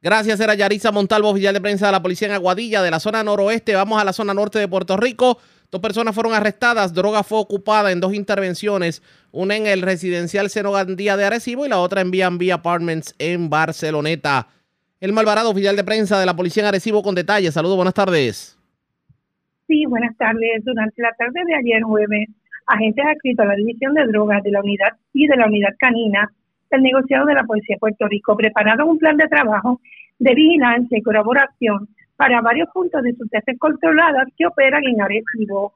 Gracias, era Yarisa Montalvo, oficial de prensa de la policía en Aguadilla, de la zona noroeste. Vamos a la zona norte de Puerto Rico. Dos personas fueron arrestadas. Droga fue ocupada en dos intervenciones. Una en el residencial Senogandía de Arecibo y la otra en B&B Apartments en Barceloneta. El Malvarado, oficial de prensa de la policía en Arecibo, con detalles. Saludos, buenas tardes. Sí, buenas tardes. Durante la tarde de ayer jueves, agentes adscritos a la División de Drogas de la Unidad y de la Unidad Canina del negociado de la Policía de Puerto Rico prepararon un plan de trabajo de vigilancia y colaboración para varios puntos de sustancias controladas que operan en Arecibo.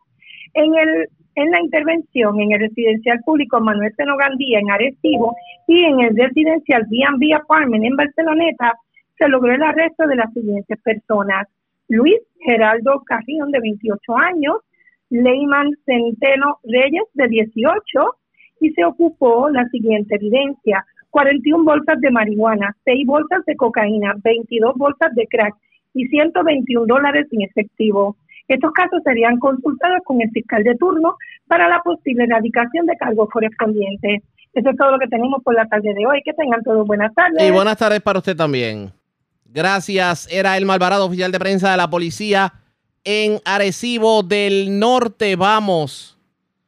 En el en la intervención en el residencial público Manuel Senogandía en Arecibo y en el residencial B&B Apartment en Barceloneta se logró el arresto de las siguientes personas. Luis Geraldo Carrión, de 28 años, Leyman Centeno Reyes, de 18, y se ocupó la siguiente evidencia. 41 bolsas de marihuana, 6 bolsas de cocaína, 22 bolsas de crack y 121 dólares en efectivo. Estos casos serían consultados con el fiscal de turno para la posible erradicación de cargos correspondientes. Eso es todo lo que tenemos por la tarde de hoy. Que tengan todos buenas tardes. Y buenas tardes para usted también. Gracias. Era el Malvarado, oficial de prensa de la policía en Arecibo del Norte. Vamos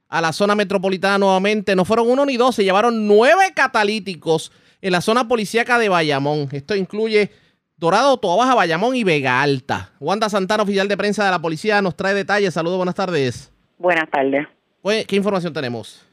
a la zona metropolitana nuevamente. No fueron uno ni dos, se llevaron nueve catalíticos en la zona policíaca de Bayamón. Esto incluye Dorado, Toa Baja, Bayamón y Vega Alta. Wanda Santana, oficial de prensa de la policía, nos trae detalles. Saludos, buenas tardes. Buenas tardes. ¿Qué información tenemos?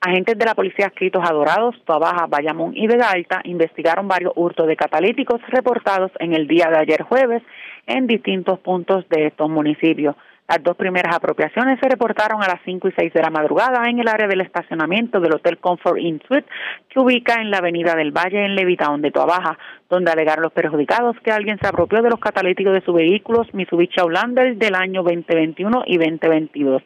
Agentes de la policía adscritos a Dorados, Baja, Bayamón y Vega Alta investigaron varios hurtos de catalíticos reportados en el día de ayer jueves en distintos puntos de estos municipios. Las dos primeras apropiaciones se reportaron a las 5 y 6 de la madrugada en el área del estacionamiento del Hotel Comfort Inn Suite, que ubica en la Avenida del Valle en Levitown de Toa donde alegaron los perjudicados que alguien se apropió de los catalíticos de sus vehículos Mitsubishi Outlander del año 2021 y 2022.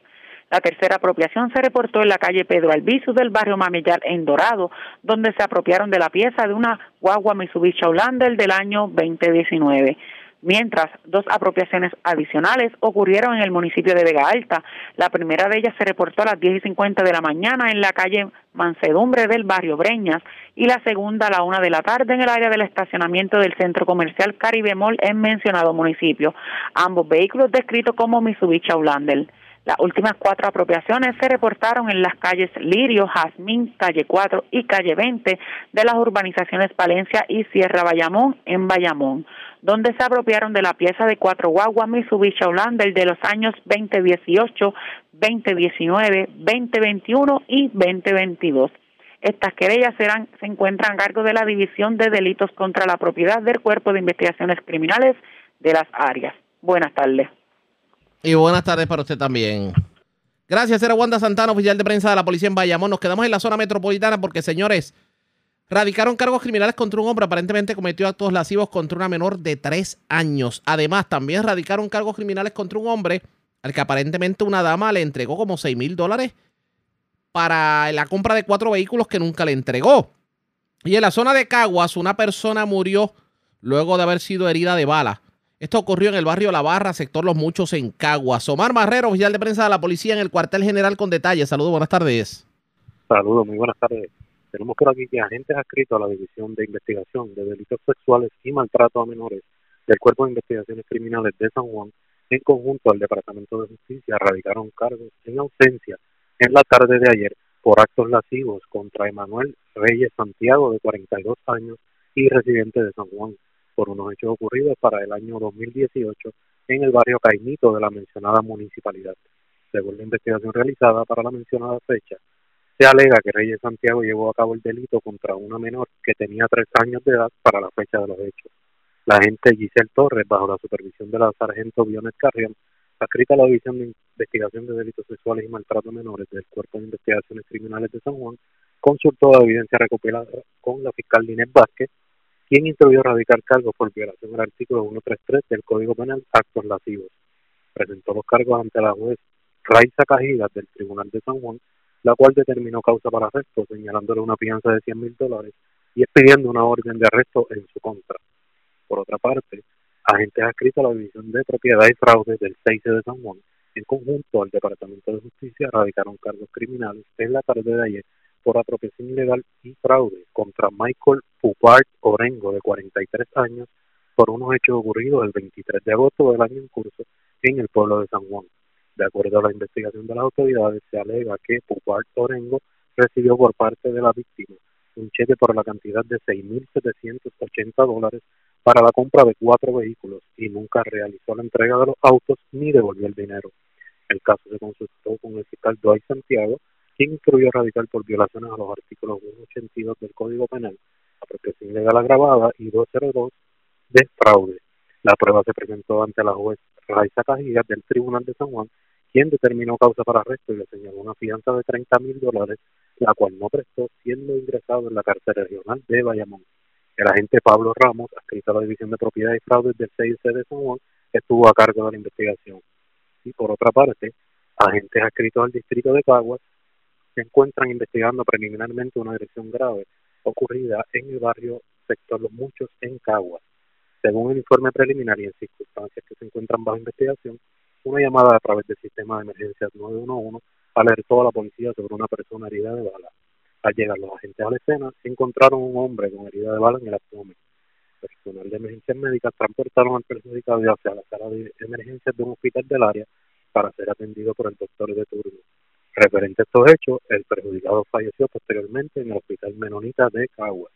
La tercera apropiación se reportó en la calle Pedro Albizu del barrio Mamillar en Dorado, donde se apropiaron de la pieza de una guagua Mitsubishi Outlander del año 2019 mientras dos apropiaciones adicionales ocurrieron en el municipio de Vega Alta. La primera de ellas se reportó a las 10 y 50 de la mañana en la calle Mansedumbre del barrio Breñas y la segunda a la una de la tarde en el área del estacionamiento del centro comercial Caribe Mall en mencionado municipio. Ambos vehículos descritos como Mitsubishi Outlander. Las últimas cuatro apropiaciones se reportaron en las calles Lirio, Jazmín, Calle 4 y Calle 20 de las urbanizaciones Palencia y Sierra Bayamón en Bayamón, donde se apropiaron de la pieza de cuatro guaguas Mitsubishi Outlander de los años 2018, 2019, 2021 y 2022. Estas querellas serán, se encuentran a cargo de la División de Delitos contra la Propiedad del Cuerpo de Investigaciones Criminales de las áreas. Buenas tardes. Y buenas tardes para usted también. Gracias, era Wanda Santana, oficial de prensa de la policía en Bayamón. Nos quedamos en la zona metropolitana porque, señores, radicaron cargos criminales contra un hombre aparentemente cometió actos lascivos contra una menor de tres años. Además, también radicaron cargos criminales contra un hombre al que aparentemente una dama le entregó como 6 mil dólares para la compra de cuatro vehículos que nunca le entregó. Y en la zona de Caguas, una persona murió luego de haber sido herida de bala Esto ocurrió en el barrio La Barra, sector Los Muchos, en Caguas. Omar Marrero, oficial de prensa de la policía en el cuartel general con detalles. Saludos, buenas tardes. Saludos, muy buenas tardes. Tenemos por aquí que agentes adscritos a la División de Investigación de Delitos Sexuales y Maltrato a Menores del Cuerpo de Investigaciones Criminales de San Juan, en conjunto al Departamento de Justicia, radicaron cargos en ausencia en la tarde de ayer por actos lascivos contra Emanuel Reyes Santiago, de 42 años y residente de San Juan, por unos hechos ocurridos para el año 2018 en el barrio Caimito de la mencionada municipalidad. Según la investigación realizada para la mencionada fecha, se alega que Reyes Santiago llevó a cabo el delito contra una menor que tenía tres años de edad para la fecha de los hechos. La agente Giselle Torres, bajo la supervisión de la sargento Bionet Carrión, adscrita a la División de Investigación de Delitos Sexuales y Maltrato Menores del Cuerpo de Investigaciones Criminales de San Juan, consultó la evidencia recopilada con la fiscal Inés Vázquez, quien instruyó radicar cargos por violación al artículo 133 del Código Penal, actos lascivos. Presentó los cargos ante la juez Raiza Cajidas del Tribunal de San Juan, la cual determinó causa para arresto, señalándole una fianza de 100 mil dólares y expidiendo una orden de arresto en su contra. Por otra parte, agentes adscritos a la División de Propiedad y Fraude del 6 de San Juan, en conjunto al Departamento de Justicia, radicaron cargos criminales en la tarde de ayer por apropiación ilegal y fraude contra Michael Pupart Orengo, de 43 años, por unos hechos ocurridos el 23 de agosto del año en curso en el pueblo de San Juan. De acuerdo a la investigación de las autoridades, se alega que Pupart Orengo recibió por parte de la víctima un cheque por la cantidad de 6.780 dólares para la compra de cuatro vehículos y nunca realizó la entrega de los autos ni devolvió el dinero. El caso se consultó con el fiscal Dwight Santiago, quien instruyó radical por violaciones a los artículos 182 del Código Penal, apropiación ilegal agravada y 202 de fraude. La prueba se presentó ante la juez Raiza Cajigas del Tribunal de San Juan, quien determinó causa para arresto y le señaló una fianza de 30 mil dólares, la cual no prestó, siendo ingresado en la cárcel regional de Bayamón. El agente Pablo Ramos, adscrito a la División de Propiedad y Fraudes del CIC de San Juan, estuvo a cargo de la investigación. Y por otra parte, agentes adscritos al distrito de Caguas se encuentran investigando preliminarmente una agresión grave ocurrida en el barrio sector Los Muchos en Caguas. Según el informe preliminar y en circunstancias que se encuentran bajo investigación, una llamada a través del sistema de emergencias 911 alertó a la policía sobre una persona herida de bala. Al llegar los agentes a la escena, encontraron un hombre con herida de bala en el abdomen. Personal de emergencias médicas transportaron al perjudicado hacia la sala de emergencias de un hospital del área para ser atendido por el doctor de turno. Referente a estos hechos, el perjudicado falleció posteriormente en el Hospital Menonita de Caguas.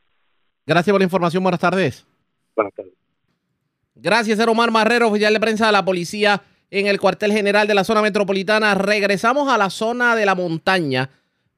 Gracias por la información. Buenas tardes. Buenas tardes. Gracias, Omar Marrero, oficial de prensa de la policía en el cuartel general de la zona metropolitana. Regresamos a la zona de la montaña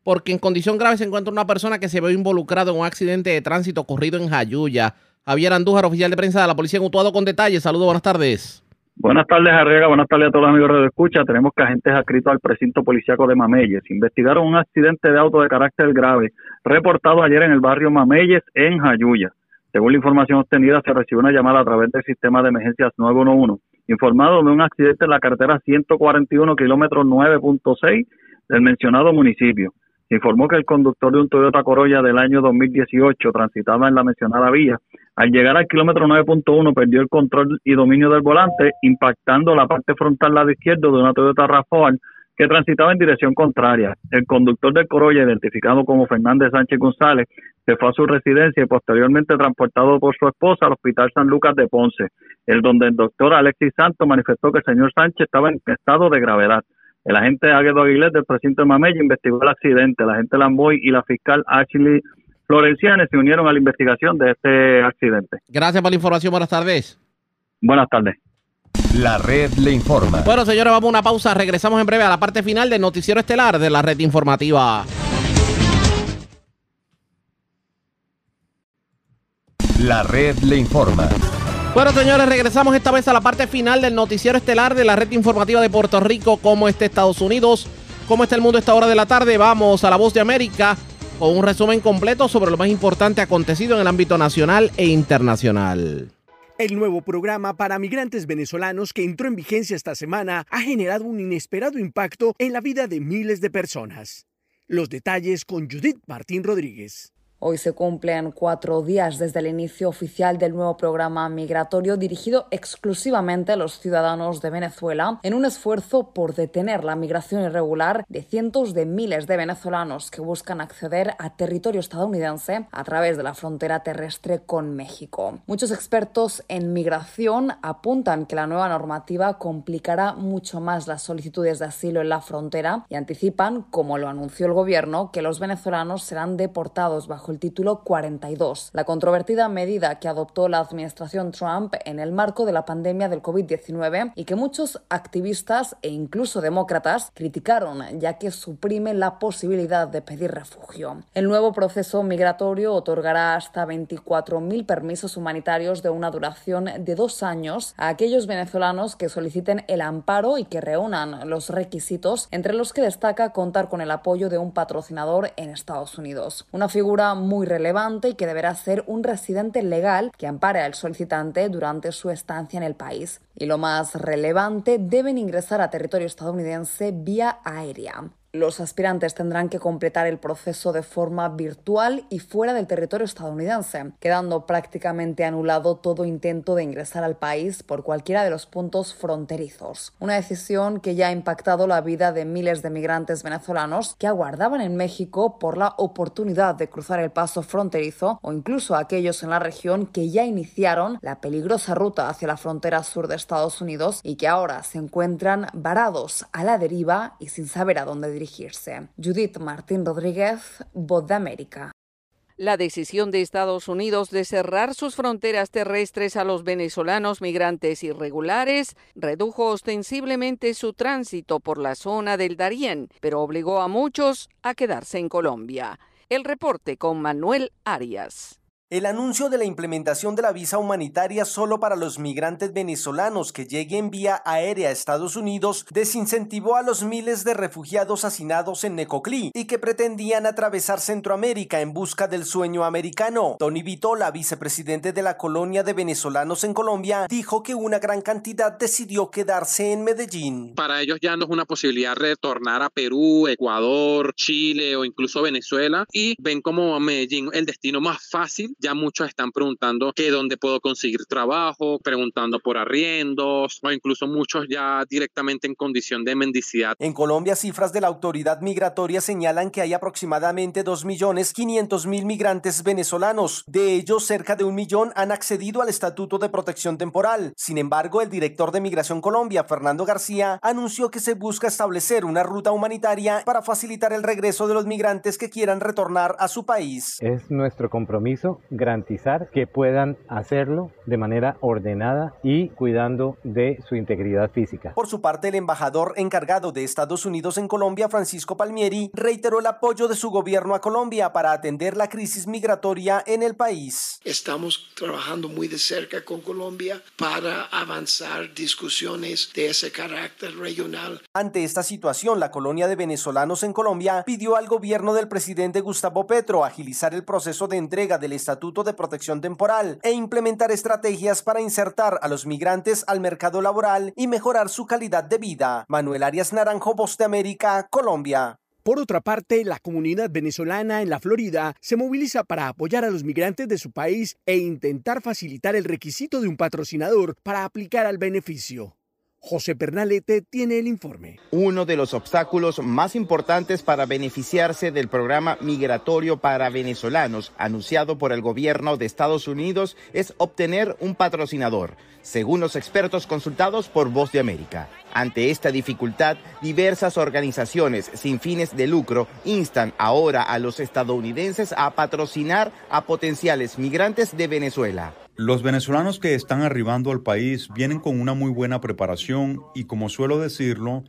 porque en condición grave se encuentra una persona que se ve involucrado en un accidente de tránsito ocurrido en Jayuya. Javier Andújar, oficial de prensa de la policía en Utuado con detalles. Saludos, buenas tardes. Buenas tardes, Arriaga. Buenas tardes a todos los amigos de Escucha. Tenemos que agentes adscritos al precinto policíaco de Mameyes investigaron un accidente de auto de carácter grave reportado ayer en el barrio Mameyes, en Jayuya. Según la información obtenida, se recibió una llamada a través del sistema de emergencias 911, informado de un accidente en la carretera 141, kilómetro 9.6 del mencionado municipio. Se informó que el conductor de un Toyota Corolla del año 2018 transitaba en la mencionada vía. Al llegar al kilómetro 9.1 perdió el control y dominio del volante, impactando la parte frontal lado izquierdo de una Toyota RAV4 que transitaba en dirección contraria. El conductor del Corolla, identificado como Fernández Sánchez González, se fue a su residencia y posteriormente transportado por su esposa al Hospital San Lucas de Ponce, el donde el doctor Alexis Santos manifestó que el señor Sánchez estaba en estado de gravedad. El agente Águedo Aguilés del precinto de Mamella investigó el accidente. La agente Lamboy y la fiscal Ashley Florenciane se unieron a la investigación de este accidente. Gracias por la información. Buenas tardes. Buenas tardes. La red le informa. Bueno, señores, vamos a una pausa. Regresamos en breve a la parte final del noticiero estelar de la red informativa. La red le informa. Bueno, señores, regresamos esta vez a la parte final del noticiero estelar de la red informativa de Puerto Rico. ¿Cómo está Estados Unidos? ¿Cómo está el mundo a esta hora de la tarde? Vamos a la voz de América con un resumen completo sobre lo más importante acontecido en el ámbito nacional e internacional. El nuevo programa para migrantes venezolanos que entró en vigencia esta semana ha generado un inesperado impacto en la vida de miles de personas. Los detalles con Judith Martín Rodríguez. Hoy se cumplen cuatro días desde el inicio oficial del nuevo programa migratorio dirigido exclusivamente a los ciudadanos de Venezuela en un esfuerzo por detener la migración irregular de cientos de miles de venezolanos que buscan acceder a territorio estadounidense a través de la frontera terrestre con México. Muchos expertos en migración apuntan que la nueva normativa complicará mucho más las solicitudes de asilo en la frontera y anticipan, como lo anunció el gobierno, que los venezolanos serán deportados bajo el título 42, la controvertida medida que adoptó la administración Trump en el marco de la pandemia del COVID-19 y que muchos activistas e incluso demócratas criticaron, ya que suprime la posibilidad de pedir refugio. El nuevo proceso migratorio otorgará hasta 24.000 permisos humanitarios de una duración de dos años a aquellos venezolanos que soliciten el amparo y que reúnan los requisitos, entre los que destaca contar con el apoyo de un patrocinador en Estados Unidos. Una figura muy relevante y que deberá ser un residente legal que ampare al solicitante durante su estancia en el país. Y lo más relevante, deben ingresar a territorio estadounidense vía aérea. Los aspirantes tendrán que completar el proceso de forma virtual y fuera del territorio estadounidense, quedando prácticamente anulado todo intento de ingresar al país por cualquiera de los puntos fronterizos. Una decisión que ya ha impactado la vida de miles de migrantes venezolanos que aguardaban en México por la oportunidad de cruzar el paso fronterizo o incluso aquellos en la región que ya iniciaron la peligrosa ruta hacia la frontera sur de Estados Unidos y que ahora se encuentran varados a la deriva y sin saber a dónde dirigirse. Judith Martín Rodríguez, Voz de América. La decisión de Estados Unidos de cerrar sus fronteras terrestres a los venezolanos migrantes irregulares redujo ostensiblemente su tránsito por la zona del Darién, pero obligó a muchos a quedarse en Colombia. El reporte con Manuel Arias. El anuncio de la implementación de la visa humanitaria solo para los migrantes venezolanos que lleguen vía aérea a Estados Unidos desincentivó a los miles de refugiados hacinados en Necoclí y que pretendían atravesar Centroamérica en busca del sueño americano. Tony Vitola, vicepresidente de la colonia de venezolanos en Colombia, dijo que una gran cantidad decidió quedarse en Medellín. Para ellos ya no es una posibilidad retornar a Perú, Ecuador, Chile o incluso Venezuela y ven como Medellín el destino más fácil ya muchos están preguntando que dónde puedo conseguir trabajo, preguntando por arriendos o incluso muchos ya directamente en condición de mendicidad. En Colombia, cifras de la autoridad migratoria señalan que hay aproximadamente 2.500.000 migrantes venezolanos. De ellos, cerca de un millón han accedido al Estatuto de Protección Temporal. Sin embargo, el director de Migración Colombia, Fernando García, anunció que se busca establecer una ruta humanitaria para facilitar el regreso de los migrantes que quieran retornar a su país. Es nuestro compromiso garantizar que puedan hacerlo de manera ordenada y cuidando de su integridad física. Por su parte, el embajador encargado de Estados Unidos en Colombia, Francisco Palmieri, reiteró el apoyo de su gobierno a Colombia para atender la crisis migratoria en el país. Estamos trabajando muy de cerca con Colombia para avanzar discusiones de ese carácter regional. Ante esta situación, la colonia de venezolanos en Colombia pidió al gobierno del presidente Gustavo Petro agilizar el proceso de entrega del Estatuto de Protección Temporal e implementar estrategias para insertar a los migrantes al mercado laboral y mejorar su calidad de vida. Manuel Arias Naranjo, Voz de América, Colombia. Por otra parte, la comunidad venezolana en la Florida se moviliza para apoyar a los migrantes de su país e intentar facilitar el requisito de un patrocinador para aplicar al beneficio. José Pernalete tiene el informe. Uno de los obstáculos más importantes para beneficiarse del programa migratorio para venezolanos anunciado por el gobierno de Estados Unidos es obtener un patrocinador, según los expertos consultados por Voz de América. Ante esta dificultad, diversas organizaciones sin fines de lucro instan ahora a los estadounidenses a patrocinar a potenciales migrantes de Venezuela. Los venezolanos que están arribando al país vienen con una muy buena preparación y como suelo decirlo,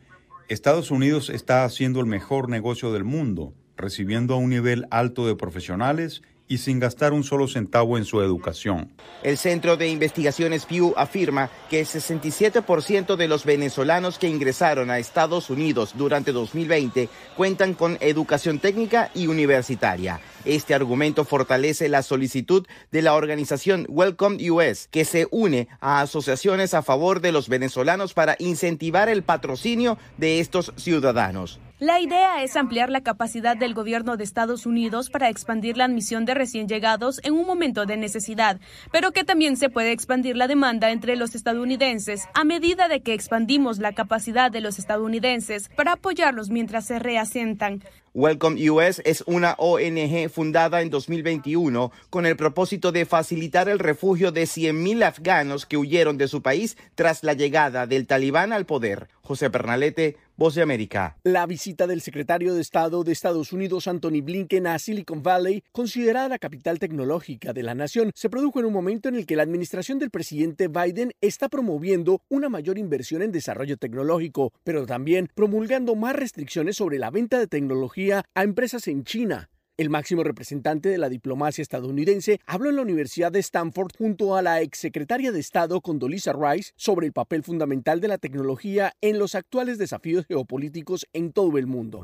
Estados Unidos está haciendo el mejor negocio del mundo, recibiendo a un nivel alto de profesionales y sin gastar un solo centavo en su educación. El Centro de Investigaciones Pew afirma que el 67% de los venezolanos que ingresaron a Estados Unidos durante 2020 cuentan con educación técnica y universitaria. Este argumento fortalece la solicitud de la organización Welcome US, que se une a asociaciones a favor de los venezolanos para incentivar el patrocinio de estos ciudadanos. La idea es ampliar la capacidad del gobierno de Estados Unidos para expandir la admisión de recién llegados en un momento de necesidad, pero que también se puede expandir la demanda entre los estadounidenses a medida de que expandimos la capacidad de los estadounidenses para apoyarlos mientras se reasientan. Welcome US es una ONG fundada en 2021 con el propósito de facilitar el refugio de 100.000 afganos que huyeron de su país tras la llegada del talibán al poder. José Pernalete, Voz de América. La visita del secretario de Estado de Estados Unidos, Anthony Blinken, a Silicon Valley, considerada la capital tecnológica de la nación, se produjo en un momento en el que la administración del presidente Biden está promoviendo una mayor inversión en desarrollo tecnológico, pero también promulgando más restricciones sobre la venta de tecnología a empresas en China. El máximo representante de la diplomacia estadounidense habló en la Universidad de Stanford junto a la exsecretaria de Estado Condoleezza Rice sobre el papel fundamental de la tecnología en los actuales desafíos geopolíticos en todo el mundo.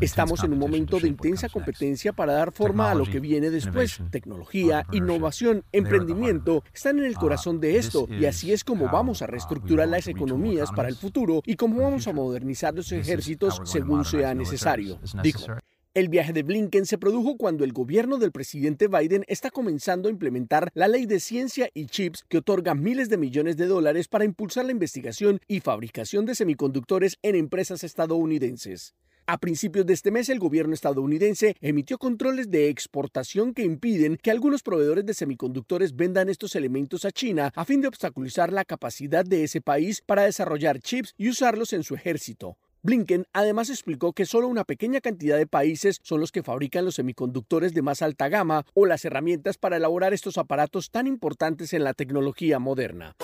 Estamos en un momento de intensa competencia para dar forma a lo que viene después. Tecnología, innovación, emprendimiento están en el corazón de esto y así es como vamos a reestructurar las economías para el futuro y cómo vamos a modernizar los ejércitos según sea necesario, dijo. El viaje de Blinken se produjo cuando el gobierno del presidente Biden está comenzando a implementar la ley de ciencia y chips que otorga miles de millones de dólares para impulsar la investigación y fabricación de semiconductores en empresas estadounidenses. A principios de este mes, el gobierno estadounidense emitió controles de exportación que impiden que algunos proveedores de semiconductores vendan estos elementos a China a fin de obstaculizar la capacidad de ese país para desarrollar chips y usarlos en su ejército. Blinken además explicó que solo una pequeña cantidad de países son los que fabrican los semiconductores de más alta gama o las herramientas para elaborar estos aparatos tan importantes en la tecnología moderna.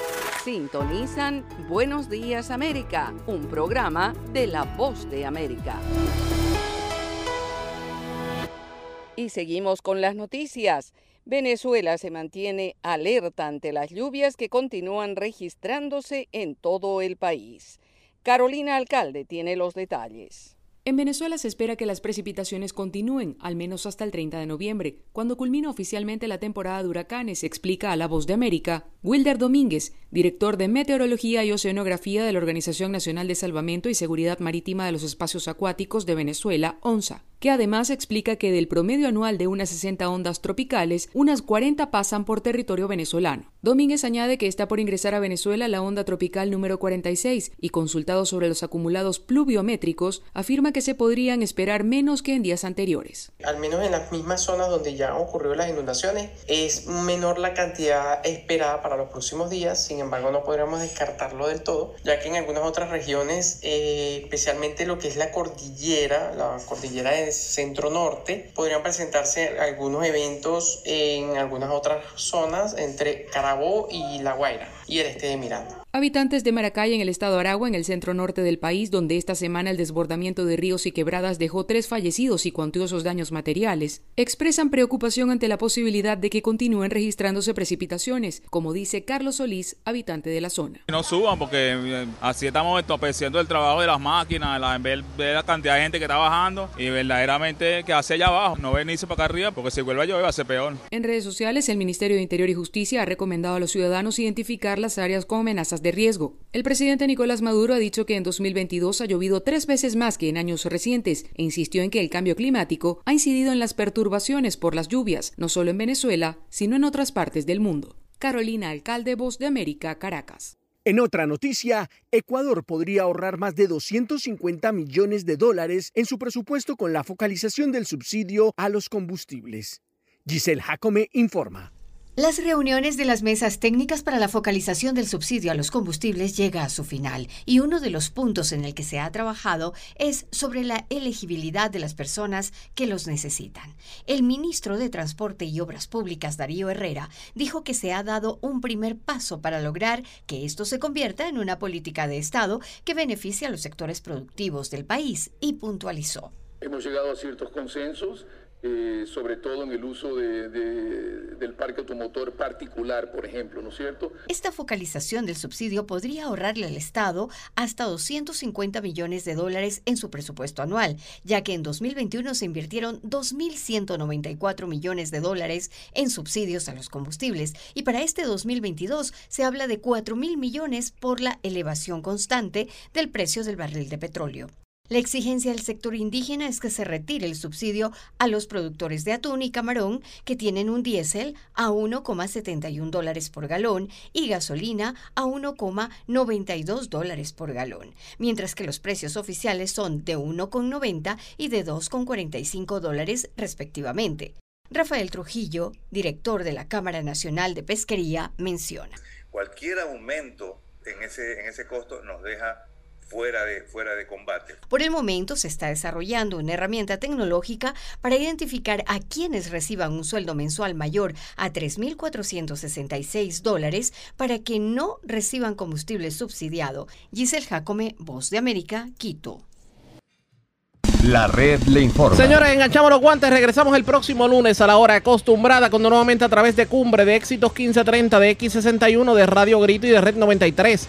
Sintonizan Buenos Días América, un programa de La Voz de América. Y seguimos con las noticias. Venezuela se mantiene alerta ante las lluvias que continúan registrándose en todo el país. Carolina Alcalde tiene los detalles. En Venezuela se espera que las precipitaciones continúen, al menos hasta el 30 de noviembre, cuando culmina oficialmente la temporada de huracanes, explica a La Voz de América Wilder Domínguez, director de Meteorología y Oceanografía de la Organización Nacional de Salvamento y Seguridad Marítima de los Espacios Acuáticos de Venezuela, ONSA que además explica que del promedio anual de unas 60 ondas tropicales, unas 40 pasan por territorio venezolano. Domínguez añade que está por ingresar a Venezuela la onda tropical número 46 y consultado sobre los acumulados pluviométricos, afirma que se podrían esperar menos que en días anteriores. Al menos en las mismas zonas donde ya han ocurrido las inundaciones, es menor la cantidad esperada para los próximos días, sin embargo no podríamos descartarlo del todo, ya que en algunas otras regiones, eh, especialmente lo que es la cordillera, la cordillera de centro norte, podrían presentarse algunos eventos en algunas otras zonas entre Carabobo y La Guaira y el este de Miranda. Habitantes de Maracay, en el estado Aragua, en el centro norte del país, donde esta semana el desbordamiento de ríos y quebradas dejó tres fallecidos y cuantiosos daños materiales, expresan preocupación ante la posibilidad de que continúen registrándose precipitaciones, como dice Carlos Solís, habitante de la zona. No suban porque eh, así estamos entorpeciendo el trabajo de las máquinas, la, ver, la cantidad de gente que está bajando y verdaderamente que hace allá abajo, no venirse para acá arriba porque si vuelve a llover va a ser peor. En redes sociales, el Ministerio de Interior y Justicia ha recomendado a los ciudadanos identificar las áreas con amenazas de riesgo. El presidente Nicolás Maduro ha dicho que en 2022 ha llovido tres veces más que en años recientes e insistió en que el cambio climático ha incidido en las perturbaciones por las lluvias, no solo en Venezuela, sino en otras partes del mundo. Carolina Alcalde, Voz de América, Caracas. En otra noticia, Ecuador podría ahorrar más de 250 millones de dólares en su presupuesto con la focalización del subsidio a los combustibles. Giselle Jacome informa. Las reuniones de las mesas técnicas para la focalización del subsidio a los combustibles llega a su final y uno de los puntos en el que se ha trabajado es sobre la elegibilidad de las personas que los necesitan. El ministro de Transporte y Obras Públicas, Darío Herrera, dijo que se ha dado un primer paso para lograr que esto se convierta en una política de Estado que beneficie a los sectores productivos del país y puntualizó. Hemos llegado a ciertos consensos eh, sobre todo en el uso del parque automotor particular, por ejemplo, ¿no es cierto? Esta focalización del subsidio podría ahorrarle al Estado hasta 250 millones de dólares en su presupuesto anual, ya que en 2021 se invirtieron 2.194 millones de dólares en subsidios a los combustibles y para este 2022 se habla de 4.000 millones por la elevación constante del precio del barril de petróleo. La exigencia del sector indígena es que se retire el subsidio a los productores de atún y camarón que tienen un diésel a 1,71 dólares por galón y gasolina a 1,92 dólares por galón, mientras que los precios oficiales son de 1,90 y de 2,45 dólares respectivamente. Rafael Trujillo, director de la Cámara Nacional de Pesquería, menciona. Cualquier aumento en ese, en ese costo nos deja fuera de, fuera de combate. Por el momento se está desarrollando una herramienta tecnológica para identificar a quienes reciban un sueldo mensual mayor a 3.466 dólares para que no reciban combustible subsidiado. Giselle Jacome, Voz de América, Quito. La red le informa. Señores, enganchamos los guantes. Regresamos el próximo lunes a la hora acostumbrada, cuando nuevamente a través de Cumbre, de Éxitos 1530, de X61, de Radio Grito y de Red 93